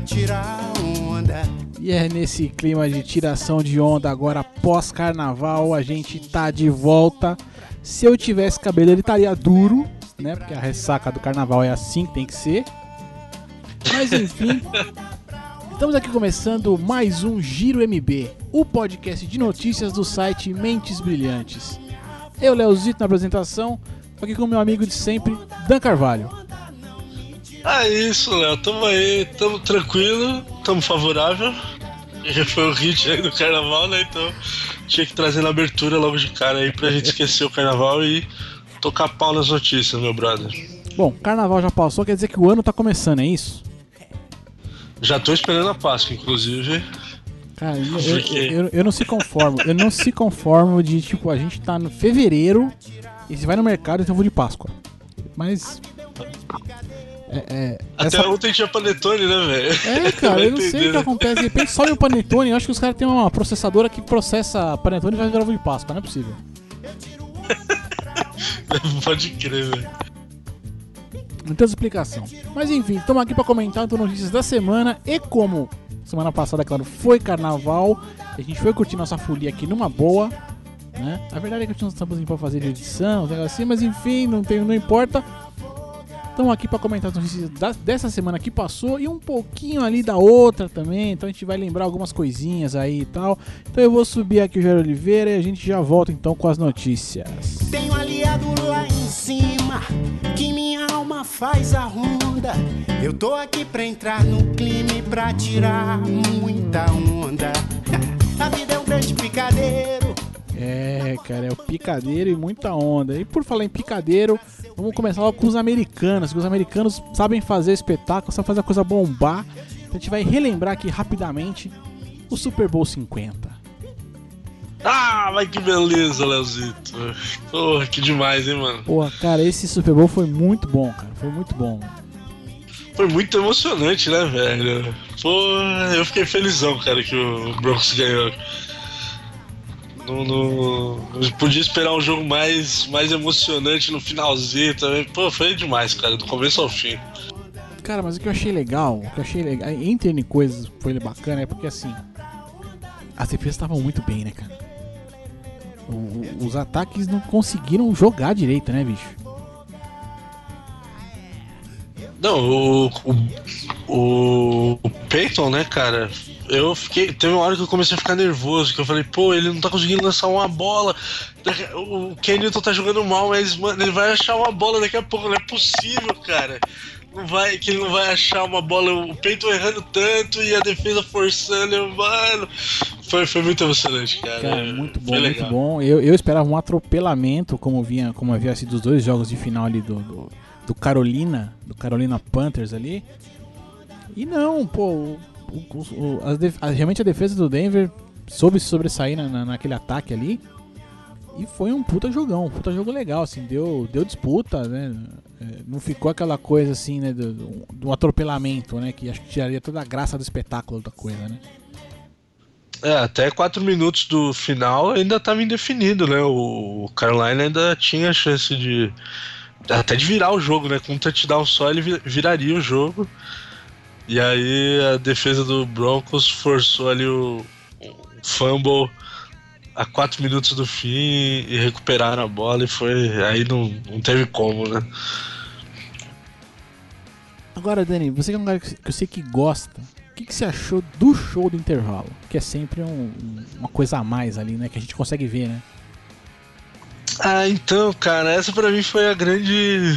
tirar onda. E é nesse clima de tiração de onda agora pós-carnaval, a gente tá de volta. Se eu tivesse cabelo, ele estaria duro, né? Porque a ressaca do carnaval é assim que tem que ser. Mas enfim, estamos aqui começando mais um Giro MB, o podcast de notícias do site Mentes Brilhantes. Eu, Leozito, na apresentação, aqui com meu amigo de sempre, Dan Carvalho. É isso, Léo. Tamo aí, tamo tranquilo, tamo favorável. E foi o hit aí do carnaval, né? Então tinha que trazer na abertura logo de cara aí pra gente esquecer o carnaval e tocar pau nas notícias, meu brother. Bom, carnaval já passou, quer dizer que o ano tá começando, é isso? Já tô esperando a Páscoa, inclusive. Cara, eu, eu, eu, eu não se conformo. Eu não se conformo de, tipo, a gente tá no fevereiro e você vai no mercado e tem ovo de Páscoa. Mas. É, é, Até essa- ontem tinha panetone, né, velho? É, cara, eu não sei o que né? acontece. De repente sobe o panetone. Eu acho que os caras têm uma processadora que processa panetone e vai virar ovo de Páscoa. Não é possível. Pode crer, velho. Não tem explicação. Mas enfim, estamos aqui para comentar as notícias da semana. E como semana passada, claro, foi carnaval, a gente foi curtir nossa folia aqui numa boa. Né? A verdade é que eu tinha uns tampos pra fazer de edição, assim, mas enfim, não, tem, não importa. Estamos aqui para comentar as notícias dessa semana que passou e um pouquinho ali da outra também. Então a gente vai lembrar algumas coisinhas aí e tal. Então eu vou subir aqui o Jair Oliveira e a gente já volta então com as notícias. Tenho aliado lá em cima, que minha alma faz a ronda. Eu tô aqui pra entrar no clima e pra tirar muita onda. A vida é um grande picadeiro. É, cara, é o picadeiro e muita onda. E por falar em picadeiro, vamos começar logo com os americanos. que Os americanos sabem fazer espetáculo, sabem fazer a coisa bombar. Então a gente vai relembrar aqui rapidamente o Super Bowl 50. Ah, mas que beleza, Leozito. Porra, que demais, hein, mano. Porra, cara, esse Super Bowl foi muito bom, cara. Foi muito bom. Foi muito emocionante, né, velho? Pô, eu fiquei felizão, cara, que o Broncos ganhou. Não, não, não podia esperar um jogo mais, mais emocionante no finalzinho também. Pô, foi demais, cara, do começo ao fim. Cara, mas o que eu achei legal, o que eu achei legal, entre N coisas foi bacana, é porque assim, as defesas estavam muito bem, né, cara? O- o- os ataques não conseguiram jogar direito, né, bicho? Não, o, o, o Peyton, né, cara? Eu fiquei. Teve uma hora que eu comecei a ficar nervoso, que eu falei, pô, ele não tá conseguindo lançar uma bola. O Kenilton tá jogando mal, mas, mano, ele vai achar uma bola daqui a pouco, não é possível, cara. Não vai, que ele não vai achar uma bola, o Peyton errando tanto e a defesa forçando, eu, mano. Foi, foi muito emocionante, cara. Cara, muito bom, muito bom. Eu, eu esperava um atropelamento, como vinha, como havia sido os dois jogos de final ali do, do, do Carolina, do Carolina Panthers ali. E não, pô, o- o- o- a- realmente a defesa do Denver soube se sobressair na, na- naquele ataque ali. E foi um puta jogão, um puta jogo legal, assim, deu, deu disputa, né? É, não ficou aquela coisa assim, né, do, do atropelamento, né? Que acho que tiraria toda a graça do espetáculo da coisa, né? É, até quatro minutos do final ainda estava indefinido, né? O Carolina ainda tinha a chance de. Até de virar o jogo, né? Com um touchdown só ele vi- viraria o jogo. E aí a defesa do Broncos forçou ali o, fumble a quatro minutos do fim e recuperaram a bola e foi. Aí não, não teve como, né? Agora, Dani, você que é um cara que eu sei que gosta, o que, que você achou do show do intervalo? Que é sempre um- uma coisa a mais ali, né? Que a gente consegue ver, né? Ah, então, cara, essa pra mim foi a grande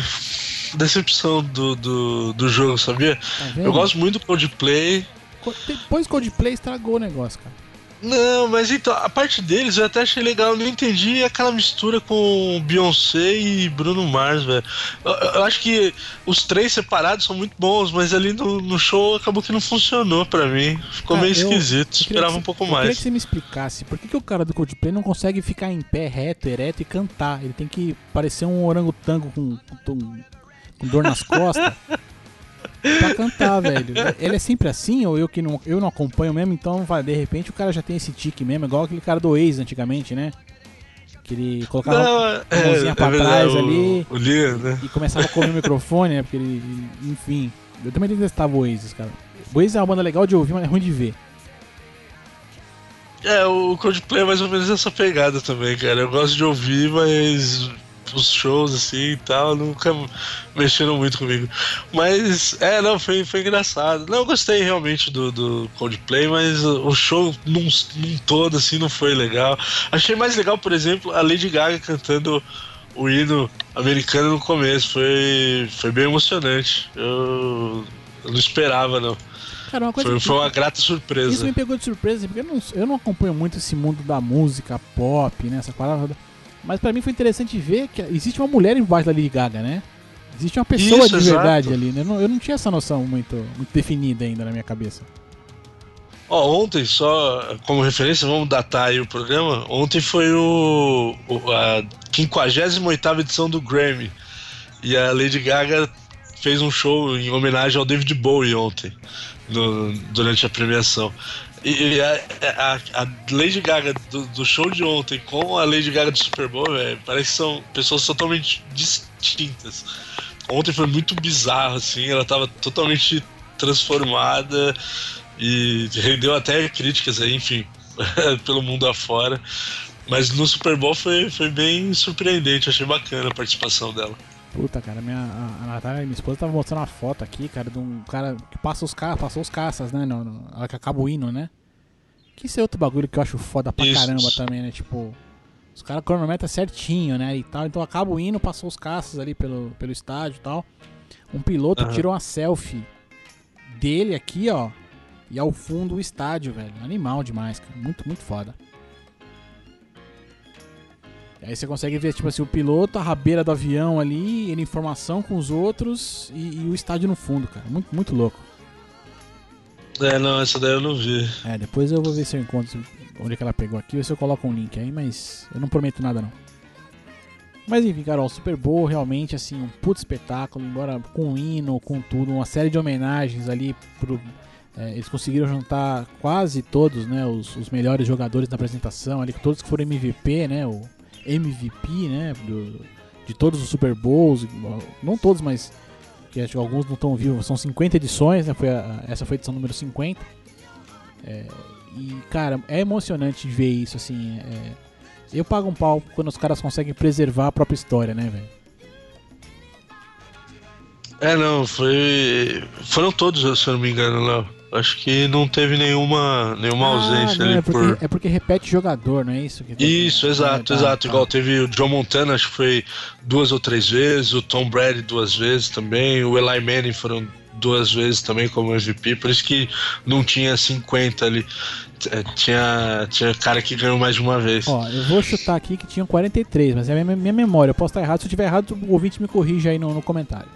decepção do, do, do jogo, sabia? Tá? Eu gosto muito do Coldplay. Co- Depois Coldplay estragou o negócio, cara. Não, mas então, a parte deles eu até achei legal, eu não entendi aquela mistura com Beyoncé e Bruno Mars, velho. Eu, eu acho que os três separados são muito bons, mas ali no, no show acabou que não funcionou pra mim. Ficou Cara, meio esquisito, Eu esperava um pouco você- Eu queria mais. que você me explicasse por que, que o cara do Coldplay não consegue ficar em pé, reto, ereto e cantar. Ele tem que parecer um orangotango com, com, com dor nas costas pra cantar, velho. Ele é sempre assim, ou eu que não, eu não acompanho mesmo, então vai, de repente o cara já tem esse tique mesmo, igual aquele cara do ex antigamente, né? Que ele colocava Não, a mãozinha pra verdade, trás o- ali. O Liam, né? e começava a comer o microfone, né? Porque ele, enfim. Eu também detestava o Oasis, cara. O Oasis é uma banda legal de ouvir, mas é ruim de ver. É, o Coldplay é mais ou menos essa pegada também, cara. Eu gosto de ouvir, mas os shows assim e tal, nunca mexeram muito comigo. Mas, é, não, foi, foi engraçado. Não, eu gostei realmente do, do Coldplay, mas o show num, num todo, assim, não foi legal. Achei mais legal, por exemplo, a Lady Gaga cantando o hino americano no começo. Foi, foi bem emocionante. Eu, eu não esperava, não. Cara, uma coisa Foi, que- foi uma grata surpresa. Isso me pegou de surpresa, porque eu não, eu não acompanho muito esse mundo da música pop, né? Essa parada. Mas pra mim foi interessante ver que existe uma mulher embaixo da Lady Gaga, né? Existe uma pessoa Isso, de verdade exato. ali, né? Eu não, eu não tinha essa noção muito, muito definida ainda na minha cabeça. Ó, ontem, só como referência, vamos datar aí o programa. Ontem foi o, o- a 58 edição do Grammy. E a Lady Gaga fez um show em homenagem ao David Bowie ontem, no- durante a premiação. E, a, a- a Lady Gaga do, do show de ontem com a Lady Gaga do Super Bowl, velho, parece que são pessoas totalmente distintas. Ontem foi muito bizarro, assim, ela tava totalmente transformada e rendeu até críticas aí, enfim, pelo mundo afora. Mas no Super Bowl foi, foi bem surpreendente, achei bacana a participação dela. Puta, cara, minha, a, Natália, minha esposa, tava mostrando uma foto aqui, cara, de um cara que passa os ca passou os caças, né? No, no, ela que acaba o hino, né? Que isso é outro bagulho que eu acho foda pra Isso. caramba também, né? Tipo, os caras cronometram certinho, né? E tal. Então acaba o hino, passou os caças ali pelo, pelo estádio e tal. Um piloto Aham. tirou uma selfie dele aqui, ó. E ao fundo o estádio, velho. Animal demais, cara. Muito, muito foda. Aí você consegue ver, tipo assim, o piloto, a rabeira do avião ali, ele em formação com os outros e, e o estádio no fundo, cara. Muito, muito louco. É, não, essa daí eu não vi. É, depois eu vou ver se eu encontro onde é que ela pegou aqui, ver se eu coloco um link aí, mas eu não prometo nada não. Mas enfim, Carol, Super Bowl realmente assim, um puto espetáculo, embora com hino, com tudo, uma série de homenagens ali pro. é, eles conseguiram juntar quase todos, né, os, os melhores jogadores da apresentação, ali, todos que foram MVP, né, o MVP, né, do- de todos os Super Bowls, não todos, mas alguns não estão vivos, são 50 edições, né, foi a- essa foi a edição número 50. É, e, cara, é emocionante ver isso, assim. é, eu pago um pau quando os caras conseguem preservar a própria história, né, velho? É, não, foi. Foram todos, se eu não me engano, Léo. Acho que não teve nenhuma, nenhuma ausência não, ali é, porque, por. é porque repete jogador, não é isso? Que Isso, é, exato, tá, exato. tá. Igual teve o John Montana, acho que foi duas ou três vezes, o Tom Brady duas vezes também, o Eli Manning foram duas vezes também como MVP, por isso que não tinha 50 ali. É, Tinha, tinha cara que ganhou mais de uma vez. Ó, eu vou chutar aqui que tinham 43, mas é a minha, minha memória. Eu posso estar errado. Se eu tiver errado, o ouvinte me corrige aí no, no comentário.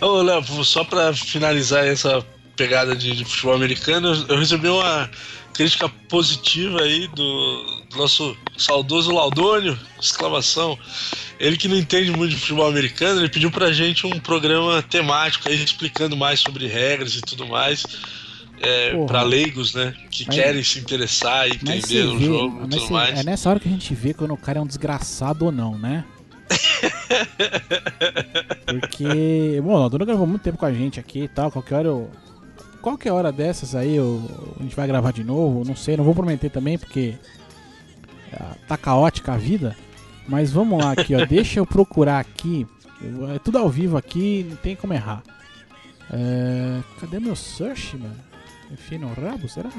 Ô, Léo, só pra finalizar essa pegada de, de futebol americano, eu- eu recebi uma crítica positiva aí do, do nosso saudoso Laudônio, exclamação. Ele que não entende muito de futebol americano, ele pediu pra gente um programa temático aí explicando mais sobre regras e tudo mais. É, para leigos, né? Que Mas- querem se interessar e entender você o vê, jogo e tudo você- mais. é nessa hora que a gente vê quando o cara é um desgraçado ou não, né? Porque, bom, o Aldona gravou muito tempo com a gente aqui e tal. Qualquer hora eu. Qualquer hora dessas aí eu, a gente vai gravar de novo. Não sei, não vou prometer também porque ah, tá caótica a vida. Mas vamos lá aqui, ó. Deixa eu procurar aqui. Eu- É tudo ao vivo aqui, não tem como errar. É, cadê meu search, mano? Enfiei no rabo, será?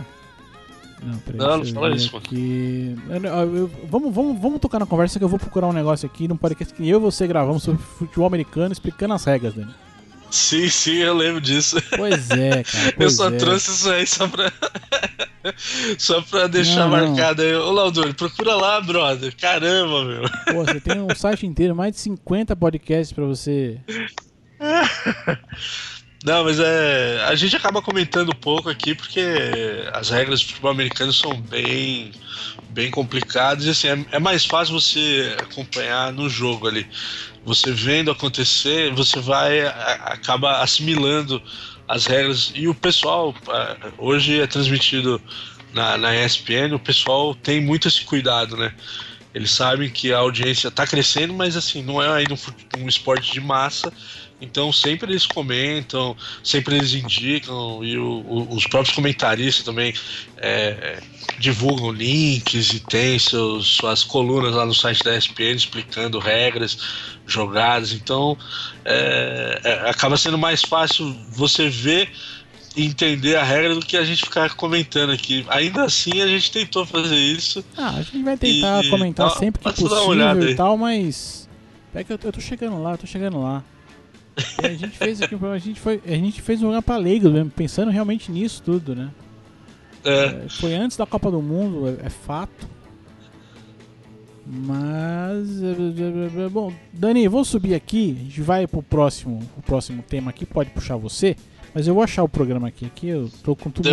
Não, peraí. Não, não eu fala isso, aqui. Eu- eu- eu- vamos, vamos, vamos tocar na conversa que eu vou procurar um negócio aqui num podcast que eu e você gravamos sobre futebol americano explicando as regras, Dani. Sim, sim, eu lembro disso. Pois é, cara. Eu pois só é. trouxe isso aí só pra. só pra deixar Não, não. marcado aí. Ô, Laudor, procura lá, brother. Caramba, meu. Pô, você tem um site inteiro, mais de 50 podcasts pra você. Não, mas é. A gente acaba comentando um pouco aqui porque as regras do futebol americano são bem, bem complicadas e assim, é, é mais fácil você acompanhar no jogo ali. Você vendo acontecer, você vai a- acaba assimilando as regras e o pessoal hoje é transmitido na, na ESPN, o pessoal tem muito esse cuidado, né? Eles sabem que a audiência está crescendo, mas assim, não é ainda um, um esporte de massa Então sempre eles comentam, sempre eles indicam, e o, o, os próprios comentaristas também é, divulgam links e tem seus, suas colunas lá no site da ESPN explicando regras, jogadas. Então é, é, acaba sendo mais fácil você ver e entender a regra do que a gente ficar comentando aqui. Ainda assim a gente tentou fazer isso. Ah, a gente vai tentar e, comentar sempre que possível e tal, mas. É que eu, eu tô chegando lá, eu tô chegando lá. E a gente fez aqui, a gente foi, a gente fez um para leigo mesmo, pensando realmente nisso tudo, né? É. É, foi antes da Copa do Mundo, é, é fato. Mas é, é, bom, Dani, vou subir aqui, a gente vai pro próximo, o próximo tema aqui, pode puxar você, mas eu vou achar o programa aqui, aqui eu tô com tudo,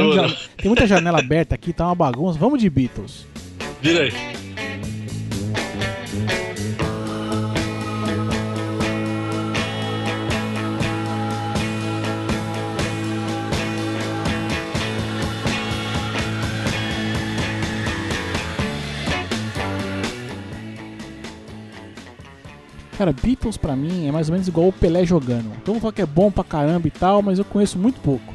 tem muita janela aberta aqui, tá uma bagunça. Vamos de Beatles. Vira aí. Cara, Beatles pra mim é mais ou menos igual o Pelé jogando. Todo mundo fala que é bom pra caramba e tal, mas eu conheço muito pouco.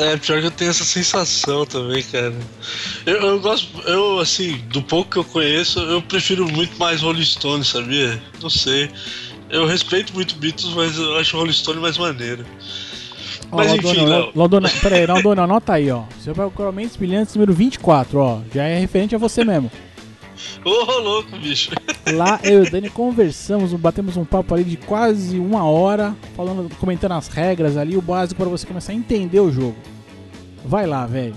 É, pior que eu tenho essa sensação também, cara. Eu, eu, gosto, eu, assim, do pouco que eu conheço, eu prefiro muito mais Rolling Stone, sabia? Não sei. Eu respeito muito Beatles, mas eu acho Rolling Stone mais maneiro. Mas enfim, Léo. Londona, peraí, Londona, anota aí, ó. Você vai procurar Mentes Brilhantes número 24, ó. Já é referente a você mesmo. Ô, oh, louco, bicho. Lá eu e o Dani conversamos, batemos um papo ali de quase uma hora, falando, comentando as regras ali, o básico para você começar a entender o jogo. Vai lá, velho.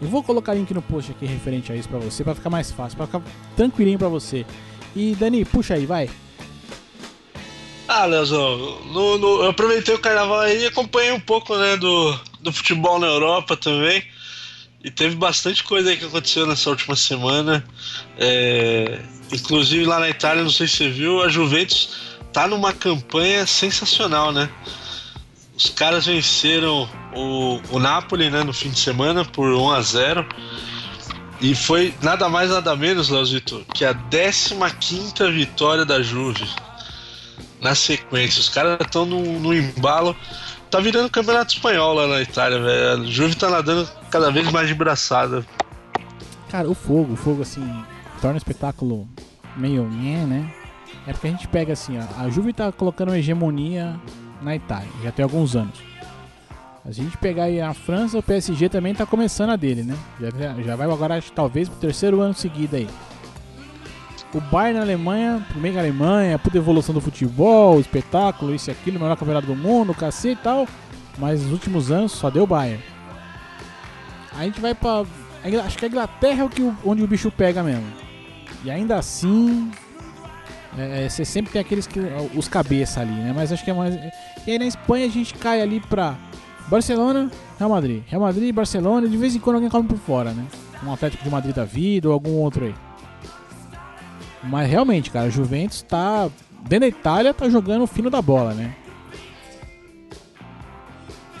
Eu vou colocar link no post aqui referente a isso para você, para ficar mais fácil, para ficar tranquilinho para você. E Dani, puxa aí, vai. Ah, Leozão, no, no, eu aproveitei o carnaval aí e acompanhei um pouco né, do, do futebol na Europa também. E teve bastante coisa aí que aconteceu nessa última semana. É, inclusive lá na Itália, não sei se você viu, a Juventus tá numa campanha sensacional, né? Os caras venceram o, o Napoli né, no fim de semana por 1 a 0 e foi nada mais nada menos, Leozito, que a 15 vitória da Juve na sequência. Os caras estão no, no embalo tá virando campeonato espanhol lá na Itália, velho. A Juve tá nadando cada vez mais de braçada. Cara, o fogo, o fogo assim, torna o espetáculo meio né? É porque a gente pega assim, ó, a Juve tá colocando uma hegemonia na Itália, já tem alguns anos. A gente pegar aí a França, o PSG também tá começando a dele, né? Já, já vai agora, talvez, pro terceiro ano seguido aí. O Bayern na Alemanha, primeiro Alemanha, puta evolução do futebol, espetáculo, isso e aquilo, melhor campeonato do mundo, cacete e tal. Mas nos últimos anos só deu Bayern. A gente vai pra. Acho que a Inglaterra é o que, onde o bicho pega mesmo. E ainda assim. É, é, você sempre tem aqueles que. os cabeça ali, né? Mas acho que é mais. E aí na Espanha a gente cai ali pra Barcelona, Real Madrid. Real Madrid, Barcelona, de vez em quando alguém come por fora, né? Um Atlético de Madrid da vida ou algum outro aí. Mas realmente, cara, a Juventus tá. Dentro da Itália, tá jogando o fino da bola, né?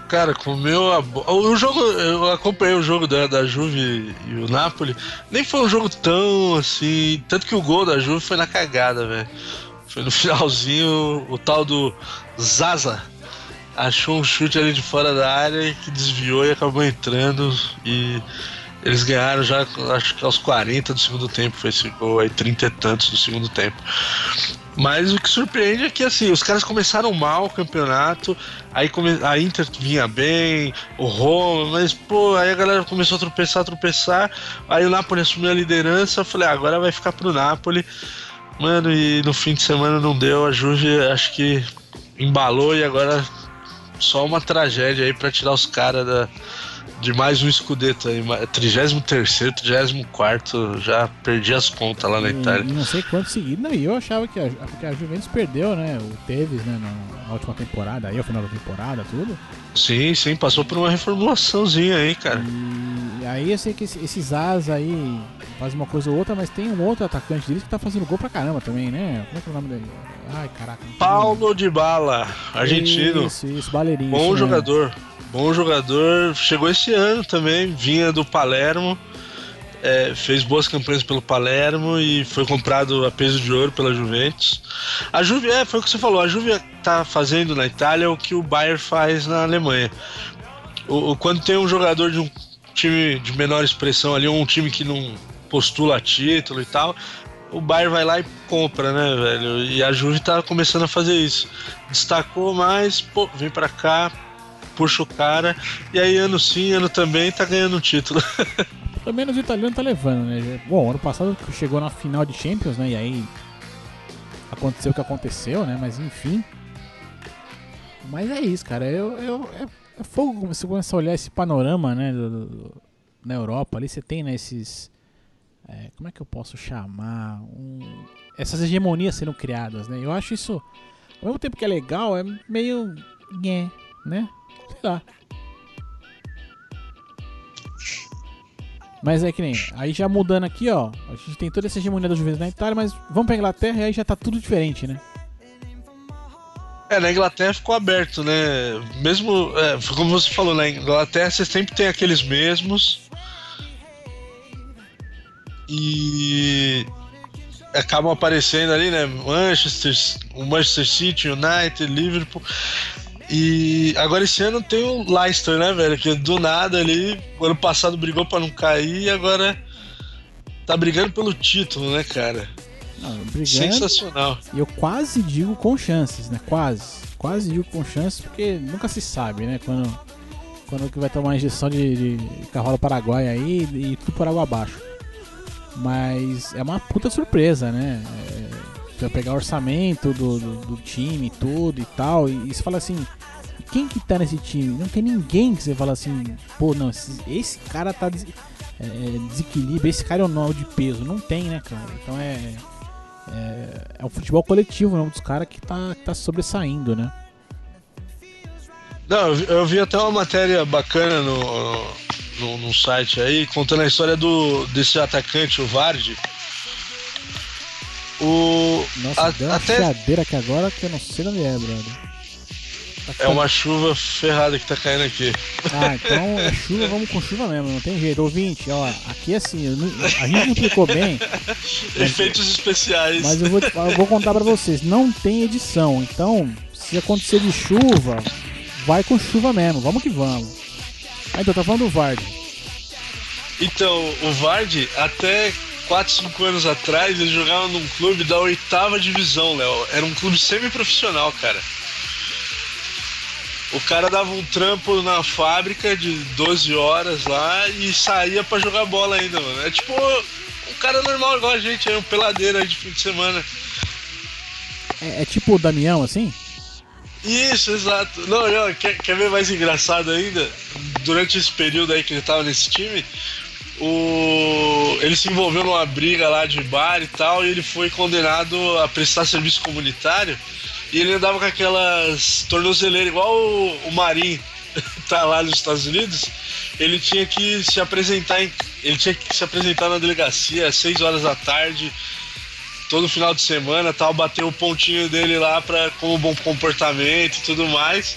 Cara, comeu a bola. O jogo, eu acompanhei o jogo da, da Juve e o Napoli. Nem foi um jogo tão assim. Tanto que o gol da Juve foi na cagada, velho. Foi no finalzinho o tal do Zaza. Achou um chute ali de fora da área que desviou e acabou entrando. E eles ganharam já, acho que aos 40 do segundo tempo foi esse gol, aí 30 e tantos do segundo tempo. Mas o que surpreende é que assim, os caras começaram mal o campeonato, aí come... a Inter vinha bem, o Roma, mas pô, aí a galera começou a tropeçar, a tropeçar, aí o Napoli assumiu a liderança, eu falei, ah, agora vai ficar pro Napoli. Mano, e no fim de semana não deu, a Juve acho que embalou e agora só uma tragédia aí para tirar os caras da de mais um escudeto aí, 33 34 já perdi as contas lá na Itália. E não sei quanto seguido, e eu achava que a, porque a Juventus perdeu, né? O Tevez, né, na, última temporada, aí ao final da temporada, tudo. Sim, sim, passou por uma reformulaçãozinha aí, cara. E aí eu sei que esses as aí faz uma coisa ou outra, mas tem um outro atacante deles que tá fazendo gol pra caramba também, né? Como é que é o nome dele? Ai, caraca. Paulo de Bala, argentino. Isso, isso, baleirinho. Bom jogador. Bom jogador, chegou esse ano também, vinha do Palermo. é, fez boas campanhas pelo Palermo e foi comprado a peso de ouro pela Juventus. A Juve, é, foi o que você falou, a Juve tá fazendo na Itália o que o Bayern faz na Alemanha. O, o, quando tem um jogador de um time de menor expressão ali, um time que não postula título e tal, o Bayern vai lá e compra, né, velho? E a Juve tá começando a fazer isso. Destacou mais, pô, vem pra cá, puxa o cara, e aí ano sim, ano também tá ganhando um título. Pelo menos o italiano tá levando, né? Bom, ano passado chegou na final de Champions, né? E aí aconteceu o que aconteceu, né? Mas enfim. Mas é isso, cara. Eu, eu, é, é fogo você começa a olhar esse panorama, né? Do, do, na Europa ali você tem, né, esses é, como é que eu posso chamar? Um, essas hegemonias sendo criadas, né? Eu acho isso, ao mesmo tempo que é legal, é meio. né? Lá. Mas é que nem. Aí já mudando aqui, ó. A gente tem toda essa hegemonia da Juventus na Itália, mas vamos pra Inglaterra e aí já tá tudo diferente, né? É, na Inglaterra ficou aberto, né? Mesmo. É, como você falou, na Inglaterra você sempre tem aqueles mesmos e acabam aparecendo ali, né? Manchester, Manchester City, United, Liverpool. E agora esse ano tem o Leicester, né, velho? Que do nada ali, ano passado brigou para não cair e agora tá brigando pelo título, né, cara? Não, brigando, Sensacional. E eu quase digo com chances, né? Quase. Quase digo com chances, porque nunca se sabe, né? Quando, quando que vai tomar uma injeção de, de cavalo paraguai aí e tudo por água abaixo. Mas é uma puta surpresa, né? É, você pegar orçamento do, do, do, time tudo e tal, e, e você fala assim, quem que tá nesse time? Não tem ninguém que você fala assim, pô, não, esse, esse cara tá des, é, é desequilíbrio, esse cara é o nó de peso. Não tem, né, cara? Então é. É, é um futebol coletivo, é um dos caras que tá, tá sobressaindo, né? Não, eu vi até uma matéria bacana no, no, no site aí, contando a história do, desse atacante, o Vardy. O, Nossa, a, deu uma até... chiadeira aqui agora que eu não sei onde é, brother. Tá é uma chuva ferrada que tá caindo aqui. Ah, então é chuva, vamos com chuva mesmo, não tem jeito. Ouvinte, ó, aqui assim, a gente não explicou bem. Efeitos mas, especiais. Mas eu vou, eu vou contar pra vocês, não tem edição, então se acontecer de chuva, vai com chuva mesmo, vamos que vamos. Ah, então tá falando do Vard. Então, o Vard, até 4, 5 anos atrás, ele jogava num clube da oitava divisão, Léo. Era um clube semi-profissional, cara. O cara dava um trampo na fábrica de 12 horas lá e saía para jogar bola ainda, mano. É tipo um cara normal igual a gente, é um peladeiro aí de fim de semana. É, é tipo o Damião, assim? Isso, exato. Não, não quer, quer ver mais engraçado ainda? Durante esse período aí que ele tava nesse time, o... ele se envolveu numa briga lá de bar e tal, e ele foi condenado a prestar serviço comunitário. E ele andava com aquelas tornozeleiras igual o, o Marinho tá lá nos Estados Unidos. Ele tinha que se apresentar em... ele tinha que se apresentar na delegacia às 6 horas da tarde todo final de semana tal, bater o pontinho dele lá pra, com o bom comportamento e tudo mais.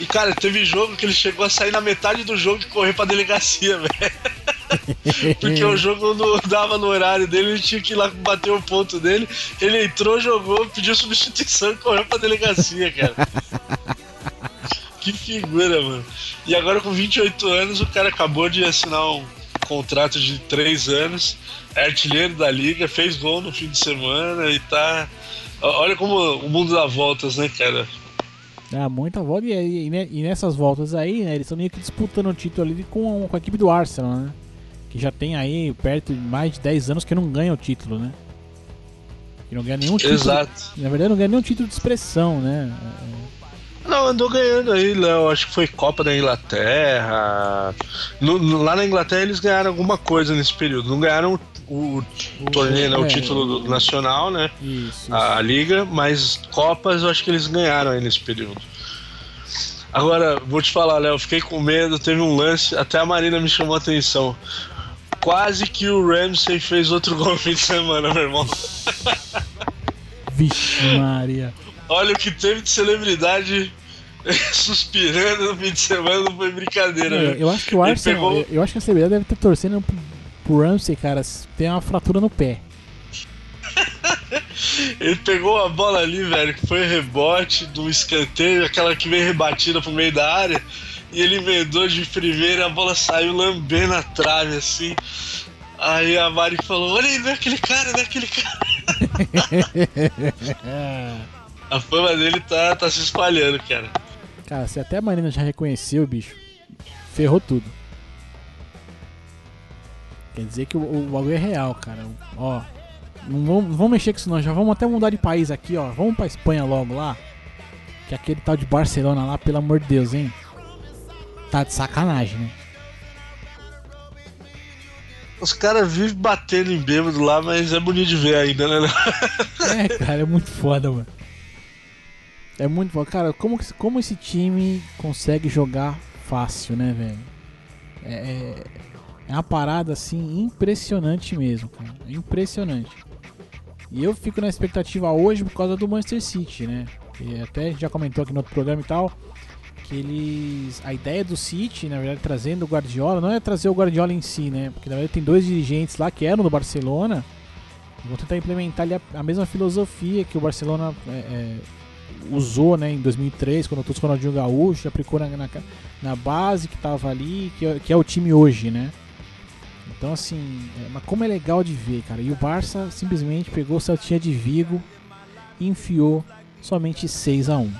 E, cara, teve jogo que ele chegou a sair na metade do jogo e correr pra delegacia, velho. Porque o jogo não dava no horário dele, ele tinha que ir lá bater o ponto dele. Ele entrou, jogou, pediu substituição e correu pra delegacia, cara. que figura, mano. E agora com 28 anos, o cara acabou de assinar um contrato de 3 anos é artilheiro da liga, fez gol no fim de semana e tá. Olha como o mundo dá voltas, né, cara? Dá muita volta e, e, e nessas voltas aí, né, eles estão meio que disputando o título ali com, com a equipe do Arsenal, né? Que já tem aí perto de mais de 10 anos que não ganha o título, né? Que não ganha nenhum título. Exato. Na verdade, não ganha nenhum título de expressão, né? Não, andou ganhando aí, Léo. Acho que foi Copa da Inglaterra. No, no, lá na Inglaterra eles ganharam alguma coisa nesse período. Não ganharam o, o torneio, né, o é, título nacional, né? Isso, a, a, liga, mas Copas eu acho que eles ganharam aí nesse período. Agora, vou te falar, Léo, fiquei com medo, teve um lance, até a Marina me chamou a atenção. Quase que o Ramsey fez outro gol no fim de semana, meu irmão. Vixe, Maria. Olha o que teve de celebridade suspirando no fim de semana, não foi brincadeira. É, eu acho que o Arsenal, pegou... eu acho que a celebridade deve estar torcendo pro Ramsey, cara, tem uma fratura no pé. Ele pegou a bola ali, velho, que foi rebote do escanteio, aquela que vem rebatida pro meio da área, e ele emendou de primeira, a bola saiu lambendo a trave, assim. Aí a Mari falou: Olha aí, não é aquele cara, não é aquele cara. a fama dele tá, tá se espalhando, cara. Cara, se até a Marina já reconheceu, bicho, ferrou tudo. Quer dizer que o, o bagulho é real, cara. Ó, não vamos, não vamos mexer com isso não, já vamos até mudar de país aqui, ó. Vamos pra Espanha logo lá. Que aquele tal de Barcelona lá, pelo amor de Deus, hein? Tá de sacanagem, né? Os caras vivem batendo em bêbado lá, mas é bonito de ver ainda, né? é, cara, é muito foda, mano. É muito foda. Cara, como, como esse time consegue jogar fácil, né, velho? É, é, é uma parada, assim, impressionante mesmo, cara. Impressionante. E eu fico na expectativa hoje por causa do Manchester City, né? E até a gente já comentou aqui no outro programa e tal que eles. A ideia do City, na verdade, trazendo o Guardiola, não é trazer o Guardiola em si, né? Porque na verdade tem dois dirigentes lá que eram do Barcelona. Vão tentar implementar ali a, a mesma filosofia que o Barcelona é, é, usou né, em 2003, quando trouxe o Ronaldinho Gaúcho, aplicou na, na, na base que estava ali, que é, que é, o time hoje, né? Então, assim, é, mas como é legal de ver, cara. E o Barça simplesmente pegou o Celtinha de Vigo e enfiou somente 6 a 1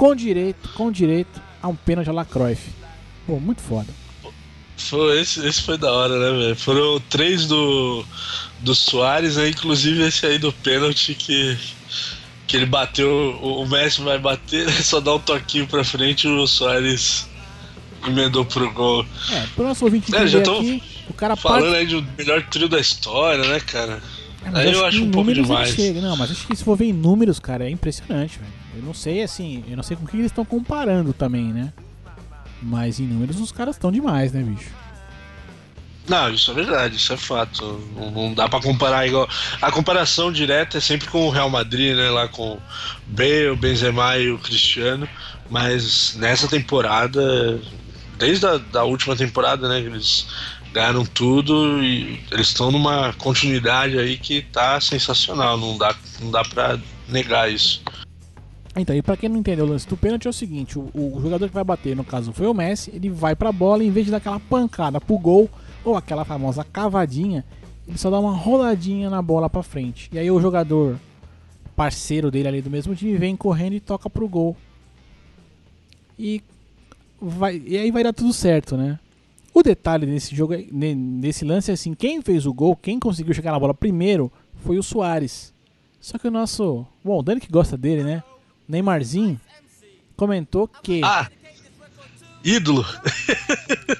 com direito, com direito a um pênalti a Lacroix. Pô, muito foda. Foi, esse, esse foi da hora, né, velho? Foram três do, do Soares, né? inclusive esse aí do pênalti que, que ele bateu, o, o Messi vai bater, só dá um toquinho pra frente e o Soares emendou pro gol. É, nosso ouvinte é, já tô aqui, o cara falando part... aí do melhor trio da história, né, cara? É, aí eu acho um pouco demais. Chega. Não, mas acho que se for ver em números, cara, é impressionante, velho. Eu não sei, assim, eu não sei com o que eles estão comparando também, né? Mas em números os caras estão demais, né, bicho? Não, isso é verdade, isso é fato. Não, não, dá para comparar igual. A comparação direta é sempre com o Real Madrid, né? Lá com o Bale, o Benzema e o Cristiano. Mas nessa temporada, desde a da última temporada, né? Eles ganharam tudo e eles estão numa continuidade aí que tá sensacional. Não dá, não dá pra negar isso. Então, e pra quem não entendeu o lance do pênalti é o seguinte, o, o, jogador que vai bater, no caso foi o Messi, ele vai pra bola, em vez de dar aquela pancada pro gol, ou aquela famosa cavadinha, ele só dá uma roladinha na bola pra frente. E aí o jogador parceiro dele ali do mesmo time vem correndo e toca pro gol. E, vai, e aí vai dar tudo certo, né? O detalhe desse jogo, nesse lance é assim, quem fez o gol, quem conseguiu chegar na bola primeiro foi o Soares. Só que o nosso, bom, o Dani que gosta dele, né? Neymarzinho comentou que. Ah! Ídolo!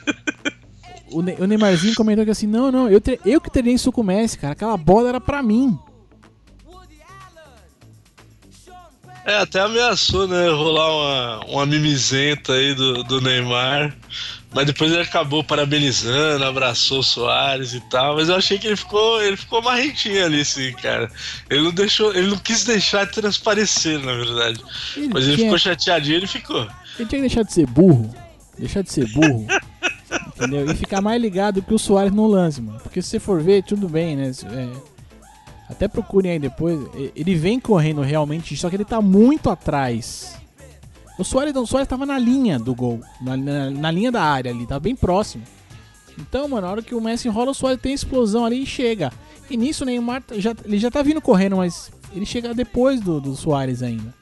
o, ne o Neymarzinho comentou que assim: não, não, eu, eu que treinei isso com o Messi, cara. Aquela bola era pra mim. É, até ameaçou, né? Rolar uma, uma mimizenta aí do, do Neymar. Mas depois ele acabou parabenizando, abraçou o Soares e tal. Mas eu achei que ele ficou, ele ficou marrentinho ali, sim, cara. Ele não deixou, ele não quis deixar de transparecer, na verdade. Ele mas ele tinha... ficou chateadinho, ele ficou. Ele tinha que deixar de ser burro. Deixar de ser burro. entendeu? E ficar mais ligado que o Soares no lance, mano. Porque se você for ver, tudo bem, né? É, até procurem aí depois. Ele vem correndo realmente, só que ele tá muito atrás o Soares, o Soares tava na linha do gol, na, na, na, linha da área ali, tava bem próximo. Então, mano, na hora que o Messi enrola, o Soares tem explosão ali e chega. E nisso o Neymar já, ele já tá vindo correndo, mas ele chega depois do, do Soares ainda.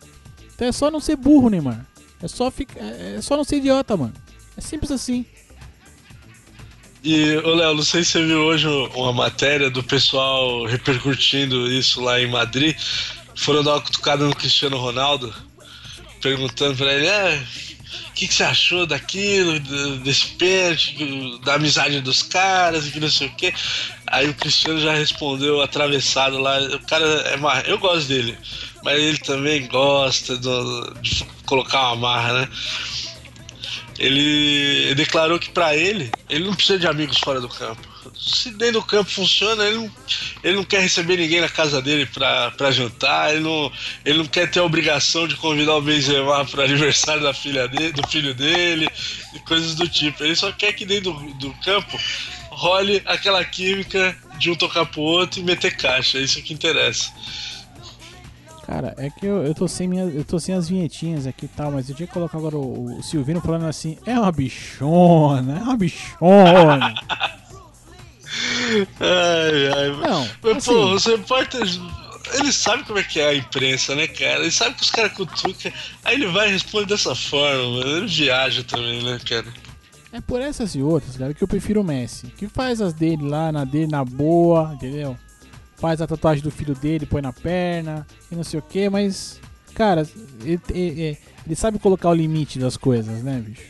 Então é só não ser burro, Neymar. É só, ficar, é, é só não ser idiota, mano. É simples assim. E, ô Léo, não sei se você viu hoje uma matéria do pessoal repercutindo isso lá em Madrid. Foram dar uma cutucada no Cristiano Ronaldo perguntando pra ele, é, o que, que, você achou daquilo, desse pênalti, da amizade dos caras e que não sei o que. Aí o Cristiano já respondeu atravessado lá, o cara é mar... eu gosto dele, mas ele também gosta do, de colocar uma marra, né? Ele declarou que para ele, ele não precisa de amigos fora do campo se dentro do campo funciona, ele não, ele não quer receber ninguém na casa dele pra, jantar, ele não, ele não quer ter a obrigação de convidar o Benzema para aniversário da filha dele, do filho dele, e coisas do tipo. Ele só quer que dentro do, do campo role aquela química de um tocar pro outro e meter caixa. É isso que interessa. Cara, é que eu, eu, tô sem minha, eu tô sem as vinhetinhas aqui e tal, mas eu tinha que colocar agora o, o Silvino falando assim, é uma bichona, é uma bichona. ai, ai. Não, Mas, assim, pô, pode ter... Ele sabe como é que é a imprensa, né, cara? Ele sabe que os caras cutucam. Aí ele vai e responde dessa forma, mano. Ele viaja também, né, cara? é por essas e outras, cara, que eu prefiro o Messi. Que faz as dele lá, na dele, na boa, entendeu? Faz a tatuagem do filho dele, põe na perna e não sei o que, mas, cara, ele, ele- ele sabe colocar o limite das coisas, né, bicho?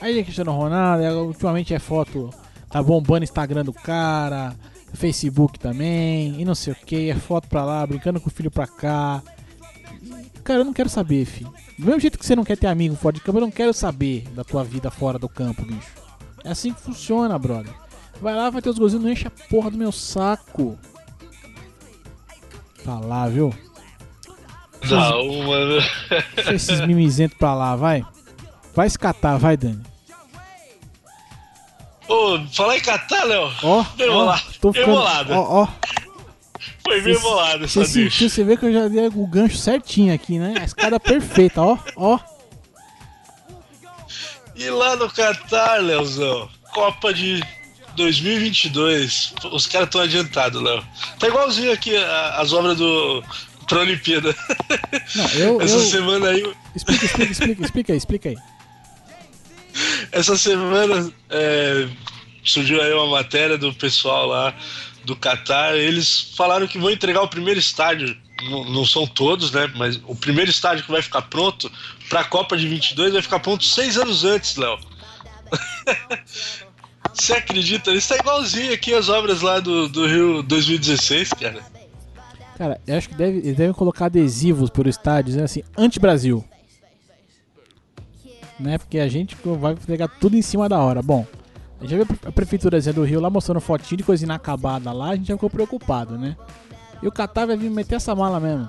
Aí é Cristiano Ronaldo, é, ultimamente é foto, tá bombando Instagram do cara, Facebook também, e não sei o que, é foto pra lá, brincando com o filho pra cá. Cara, eu não quero saber, filho. Do mesmo jeito que você não quer ter amigo fora de campo, eu não quero saber da tua vida fora do campo, bicho. É assim que funciona, brother. Vai lá, vai ter os golzinhos, não enche a porra do meu saco. Lá, viu? Não, mano. Deixa esses mimizentos pra lá, vai. Vai escatar, vai, Dani. Ô, falar em catar, Léo. Ó, ó, tô ficando... Ó, ó. Foi bem Você- bolado Você essa deixa. sentiu, você vê que eu já dei o gancho certinho aqui, né? A escada perfeita, ó, ó. E lá no Catar, Leozão, Copa de 2022. Os caras estão adiantados, Léo. Tá igualzinho aqui as obras do. pra Olimpíada. Não, eu, Essa eu... semana aí. Explica, explica, explica, explica aí, explica aí. Essa semana é, surgiu aí uma matéria do pessoal lá do Catar. Eles falaram que vão entregar o primeiro estádio. Não, não são todos, né? Mas o primeiro estádio que vai ficar pronto para a Copa de 22 vai ficar pronto seis anos antes, Léo. Você acredita? Isso tá igualzinho aqui as obras lá do, do Rio 2016, cara. Cara, eu acho que deve, eles devem colocar adesivos pelo estádio, dizendo assim, anti-Brasil. Né? Porque a gente vai pegar tudo em cima da hora. Bom, a gente viu a prefeitura do Rio lá mostrando fotinho de coisa inacabada lá, a gente já ficou preocupado, né? E o Catar vai vir meter essa mala mesmo.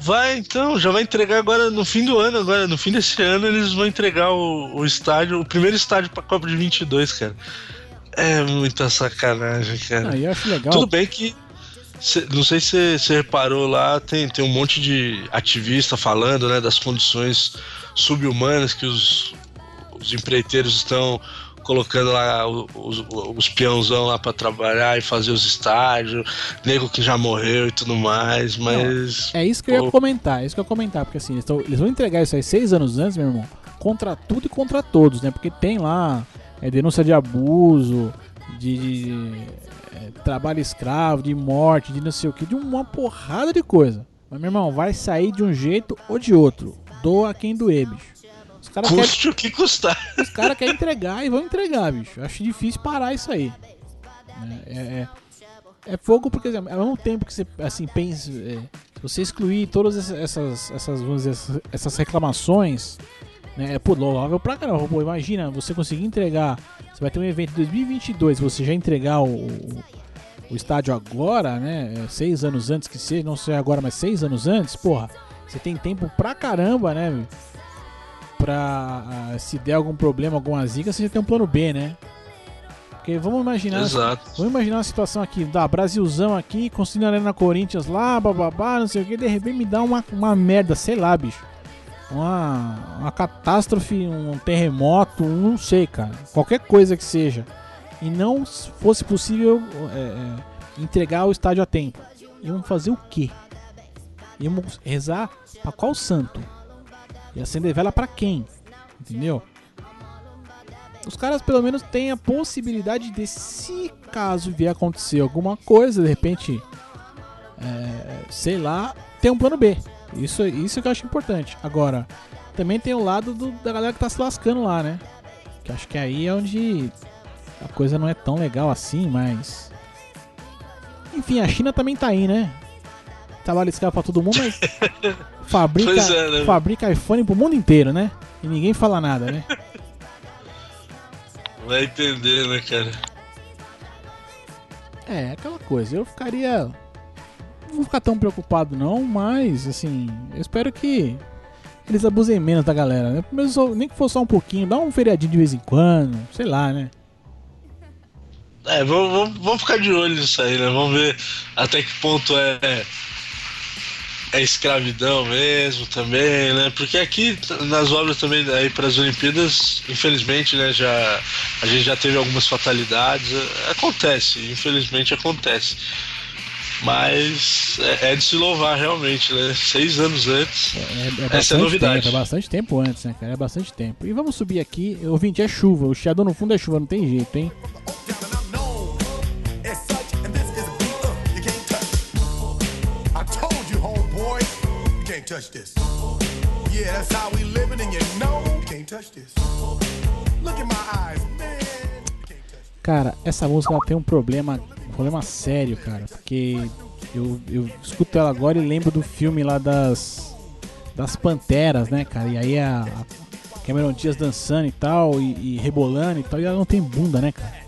Vai, então, já vai entregar agora no fim do ano, agora no fim desse ano eles vão entregar o, o estádio, o primeiro estádio pra Copa de 22, cara. É muita sacanagem, cara. Ah, eu acho legal. Tudo bem que cê- não sei se você reparou lá, tem, tem um monte de ativista falando, né, das condições subhumanas que os, os empreiteiros estão colocando lá os, os peãozão lá pra trabalhar e fazer os estádios, nego que já morreu e tudo mais, mas É isso que eu ia comentar, é isso que eu ia comentar, porque assim, eles, tão- eles vão entregar isso aí seis anos antes, meu irmão, contra tudo e contra todos, né? Porque tem lá é, denúncia de abuso, de, de, é, trabalho escravo, de morte, de não sei o que, de uma porrada de coisa. Mas, meu irmão, vai sair de um jeito ou de outro. Doa quem doer, bicho. Os caras querem custe o que custar. os caras querem entregar e vão entregar, bicho. Acho difícil parar isso aí. né? É, é, é fogo porque, ao mesmo tempo que você assim, pensa. é, você excluir todas essas, essas, essas, vamos dizer, essas, essas reclamações, né? É pô, louvável pra caramba. Pô, imagina você conseguir entregar. Você vai ter um evento em 2022, você já entregar o, o, o estádio agora, né? é, seis anos antes que seja, não sei agora, mas seis anos antes, porra. Você tem tempo pra caramba, né? Pra ah, se der algum problema, alguma zica, você já tem um plano B, né? Porque vamos imaginar. Exato. Vamos imaginar uma situação aqui, da Brasilzão aqui, construindo a Arena Corinthians lá, bababá, não sei o que, de repente me dá uma, uma merda, sei lá, bicho. Uma, uma catástrofe, um terremoto, um não sei, cara. Qualquer coisa que seja. E não fosse possível é, é, entregar o estádio a tempo. Iam fazer o quê? Iam rezar pra qual santo? E acender vela pra quem? Entendeu? Os caras pelo menos têm a possibilidade de, se caso vier acontecer alguma coisa, de repente, é, sei lá, ter um plano B. Isso, isso que eu acho importante. Agora, também tem o lado do- da galera que tá se lascando lá, né? Que acho que aí é onde a coisa não é tão legal assim, mas. Enfim, a China também tá aí, né? Trabalho escravo pra todo mundo, mas. fabrica, é, né? fabrica iPhone pro mundo inteiro, né? E ninguém fala nada, né? Vai entender, né, cara? É, aquela coisa. Eu ficaria. Não vou ficar tão preocupado, não, mas, assim, eu espero que eles abusem menos da galera, né? Pelo menos só- nem que for só um pouquinho, dá um feriadinho de vez em quando, sei lá, né? É, vamos, vamos, vamos ficar de olho nisso aí, né? Vamos ver até que ponto é, é escravidão mesmo também, né? Porque aqui nas obras também aí para as Olimpíadas, infelizmente, né, já a gente já teve algumas fatalidades, acontece, infelizmente acontece. Mas é, é de se louvar realmente, né? Seis anos antes. É, é essa é novidade. Tempo, é bastante tempo antes, né, cara? É bastante tempo. E vamos subir aqui. Ouvinte é chuva. O chiador no fundo é chuva, não tem jeito, hein? Touch this. Yeah, that's how we living, and you know can't touch this. Look in my eyes, man. Cara, essa música tem um problema, um problema sério, cara, porque eu, eu escuto ela agora e lembro do filme lá das das Panteras, né, cara? E aí a, a Cameron Diaz dançando e tal, e, e, rebolando e tal, e ela não tem bunda, né, cara?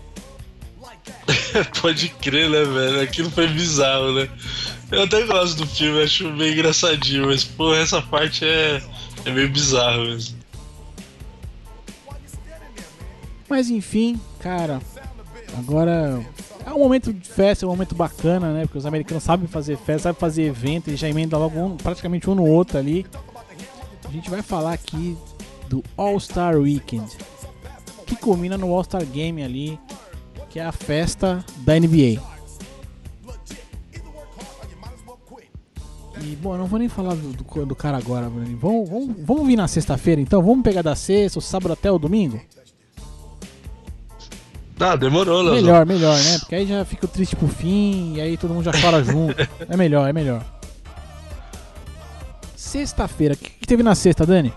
Pode crer, né, velho? Aquilo foi bizarro, né? Eu até gosto do filme, acho bem engraçadinho, mas, pô, essa parte é, é meio bizarro mesmo. Mas enfim, cara, agora é um momento de festa, é um momento bacana, né? Porque os americanos sabem fazer festa, sabem fazer evento, eles já emendam logo um, praticamente um no outro ali. A gente vai falar aqui do All-Star Weekend, que culmina no All-Star Game ali, que é a festa da NBA. E, bom, eu não vou nem falar do, do, do cara agora, Bruno. Vamos, vamos, vamos vir na sexta-feira então? Vamos pegar da sexta, o sábado até o domingo? Ah, demorou. Melhor, melhor, né? Porque aí já fica triste pro fim e aí todo mundo já chora junto. É melhor, é melhor. Sexta-feira, o que, que teve na sexta, Dani?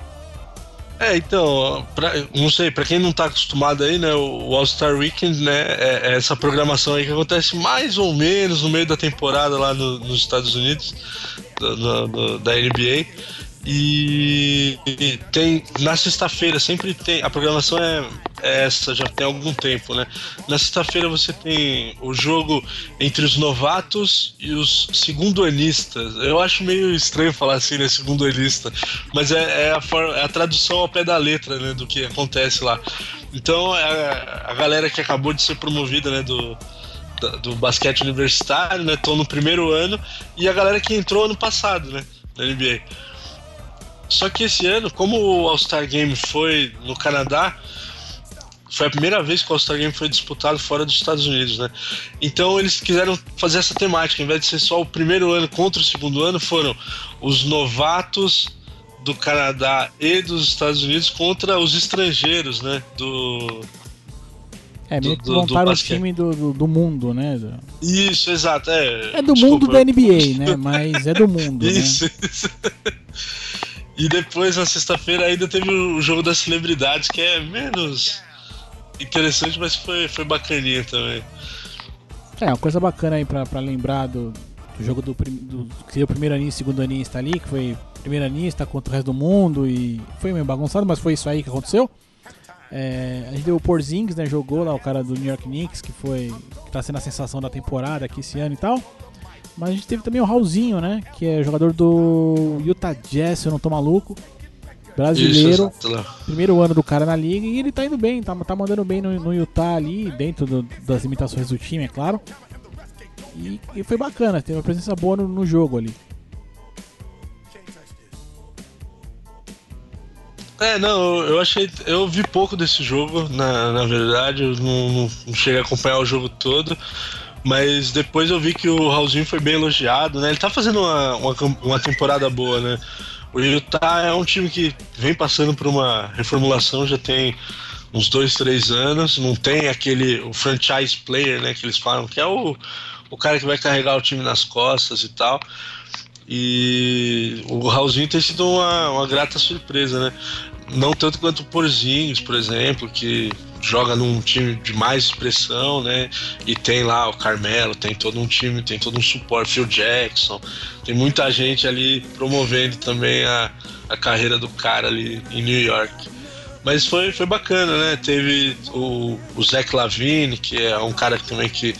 É, então, pra, não sei, para quem não tá acostumado aí, né, o All-Star Weekend, né, é, é, essa programação aí que acontece mais ou menos no meio da temporada lá no, nos Estados Unidos, do, do, da NBA. E, e tem na sexta-feira sempre tem a programação é, é, essa já tem algum tempo, né? Na sexta-feira você tem o jogo entre os novatos e os segundoanistas. Eu acho meio estranho falar assim, né? Segundoanista, mas é, é, a, forma, é a tradução ao pé da letra, né? Do que acontece lá. Então é a, a galera que acabou de ser promovida, né? Do, do basquete universitário, né? Tô no primeiro ano e a galera que entrou ano passado, né? Na NBA. Só que esse ano, como o All-Star Game foi no Canadá, foi a primeira vez que o All-Star Game foi disputado fora dos Estados Unidos, né? Então eles quiseram fazer essa temática, em vez de ser só o primeiro ano contra o segundo ano, foram os novatos do Canadá e dos Estados Unidos contra os estrangeiros, né? Do. É, meio que montaram o time do, do, do, mundo, né? Isso, exato. É, é do desculpa. mundo da NBA, né? Mas é do mundo. isso, né? isso. E depois, na sexta-feira, ainda teve o jogo das celebridades, que é menos interessante, mas foi, foi bacaninha também. É, uma coisa bacana aí pra, pra lembrar do, do jogo do, do que seria o primeiro anista e segundo anista ali, que foi primeiro anista contra o resto do mundo e foi meio bagunçado, mas foi isso aí que aconteceu. É, a gente deu o Porzingis, né, jogou lá o cara do New York Knicks, que foi que tá sendo a sensação da temporada aqui esse ano e tal. Mas a gente teve também o Raulzinho, né? Que é jogador do Utah Jazz, se eu não tô maluco. Brasileiro. Isso, primeiro ano do cara na liga e ele tá indo bem, tá, tá mandando bem no, no Utah ali, dentro do, das limitações do time, é claro. E, e, foi bacana, teve uma presença boa no, no jogo ali. É, não, eu achei. Eu vi pouco desse jogo, na, na verdade, eu não, não, não cheguei a acompanhar o jogo todo. Mas depois eu vi que o Raulzinho foi bem elogiado, né? Ele tá fazendo uma, uma, uma temporada boa, né? O Utah é um time que vem passando por uma reformulação já tem uns dois, três anos. Não tem aquele o franchise player, né? Que eles falam, que é o, o cara que vai carregar o time nas costas e tal. E o Raulzinho tem sido uma, uma grata surpresa, né? Não tanto quanto o Porzinhos, por exemplo, que joga num time de mais expressão, né? E tem lá o Carmelo, tem todo um time, tem todo um suporte, Phil Jackson, tem muita gente ali promovendo também a, a carreira do cara ali em New York. Mas foi, foi bacana, né? Teve o, o Zach Lavine, que é um cara também que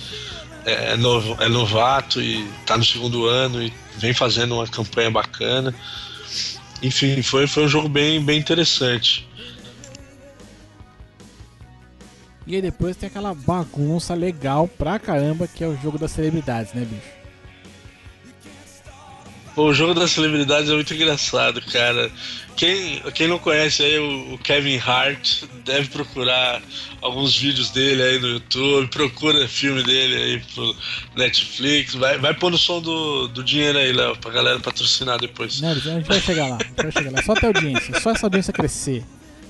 é, novo, é novato e tá no segundo ano e vem fazendo uma campanha bacana. Enfim, foi, foi um jogo bem, bem interessante. E aí depois tem aquela bagunça legal pra caramba que é o jogo das celebridades, né, bicho? O jogo das celebridades é muito engraçado, cara. Quem, quem não conhece aí o, o, Kevin Hart deve procurar alguns vídeos dele aí no YouTube, procura filme dele aí pro Netflix, vai, vai pôr no som do, do dinheiro aí, Léo, pra galera patrocinar depois. Não, a gente vai chegar lá, a gente vai chegar lá. Só até audiência, só essa audiência crescer.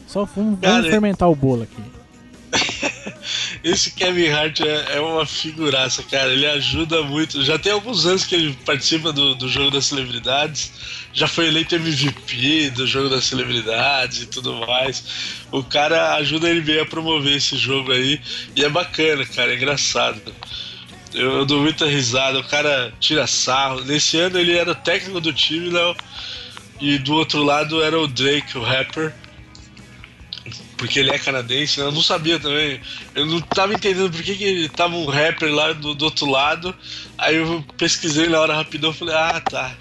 Só vamos, vamos fermentar o bolo aqui. Esse Kevin Hart é, é, uma figuraça, cara. Ele ajuda muito. Já tem alguns anos que ele participa do, do jogo das celebridades. Já foi eleito MVP do jogo das celebridades e tudo mais. O cara ajuda ele bem a promover esse jogo aí. E é bacana, cara. É engraçado. Eu, eu dou muita risada. O cara tira sarro. Nesse ano ele era técnico do time, Léo. E do outro lado era o Drake, o rapper porque ele é canadense, né? eu não sabia também. Eu não tava entendendo por que, que tava um rapper lá do, do outro lado. Aí eu pesquisei na hora rapidão e falei, ah, tá.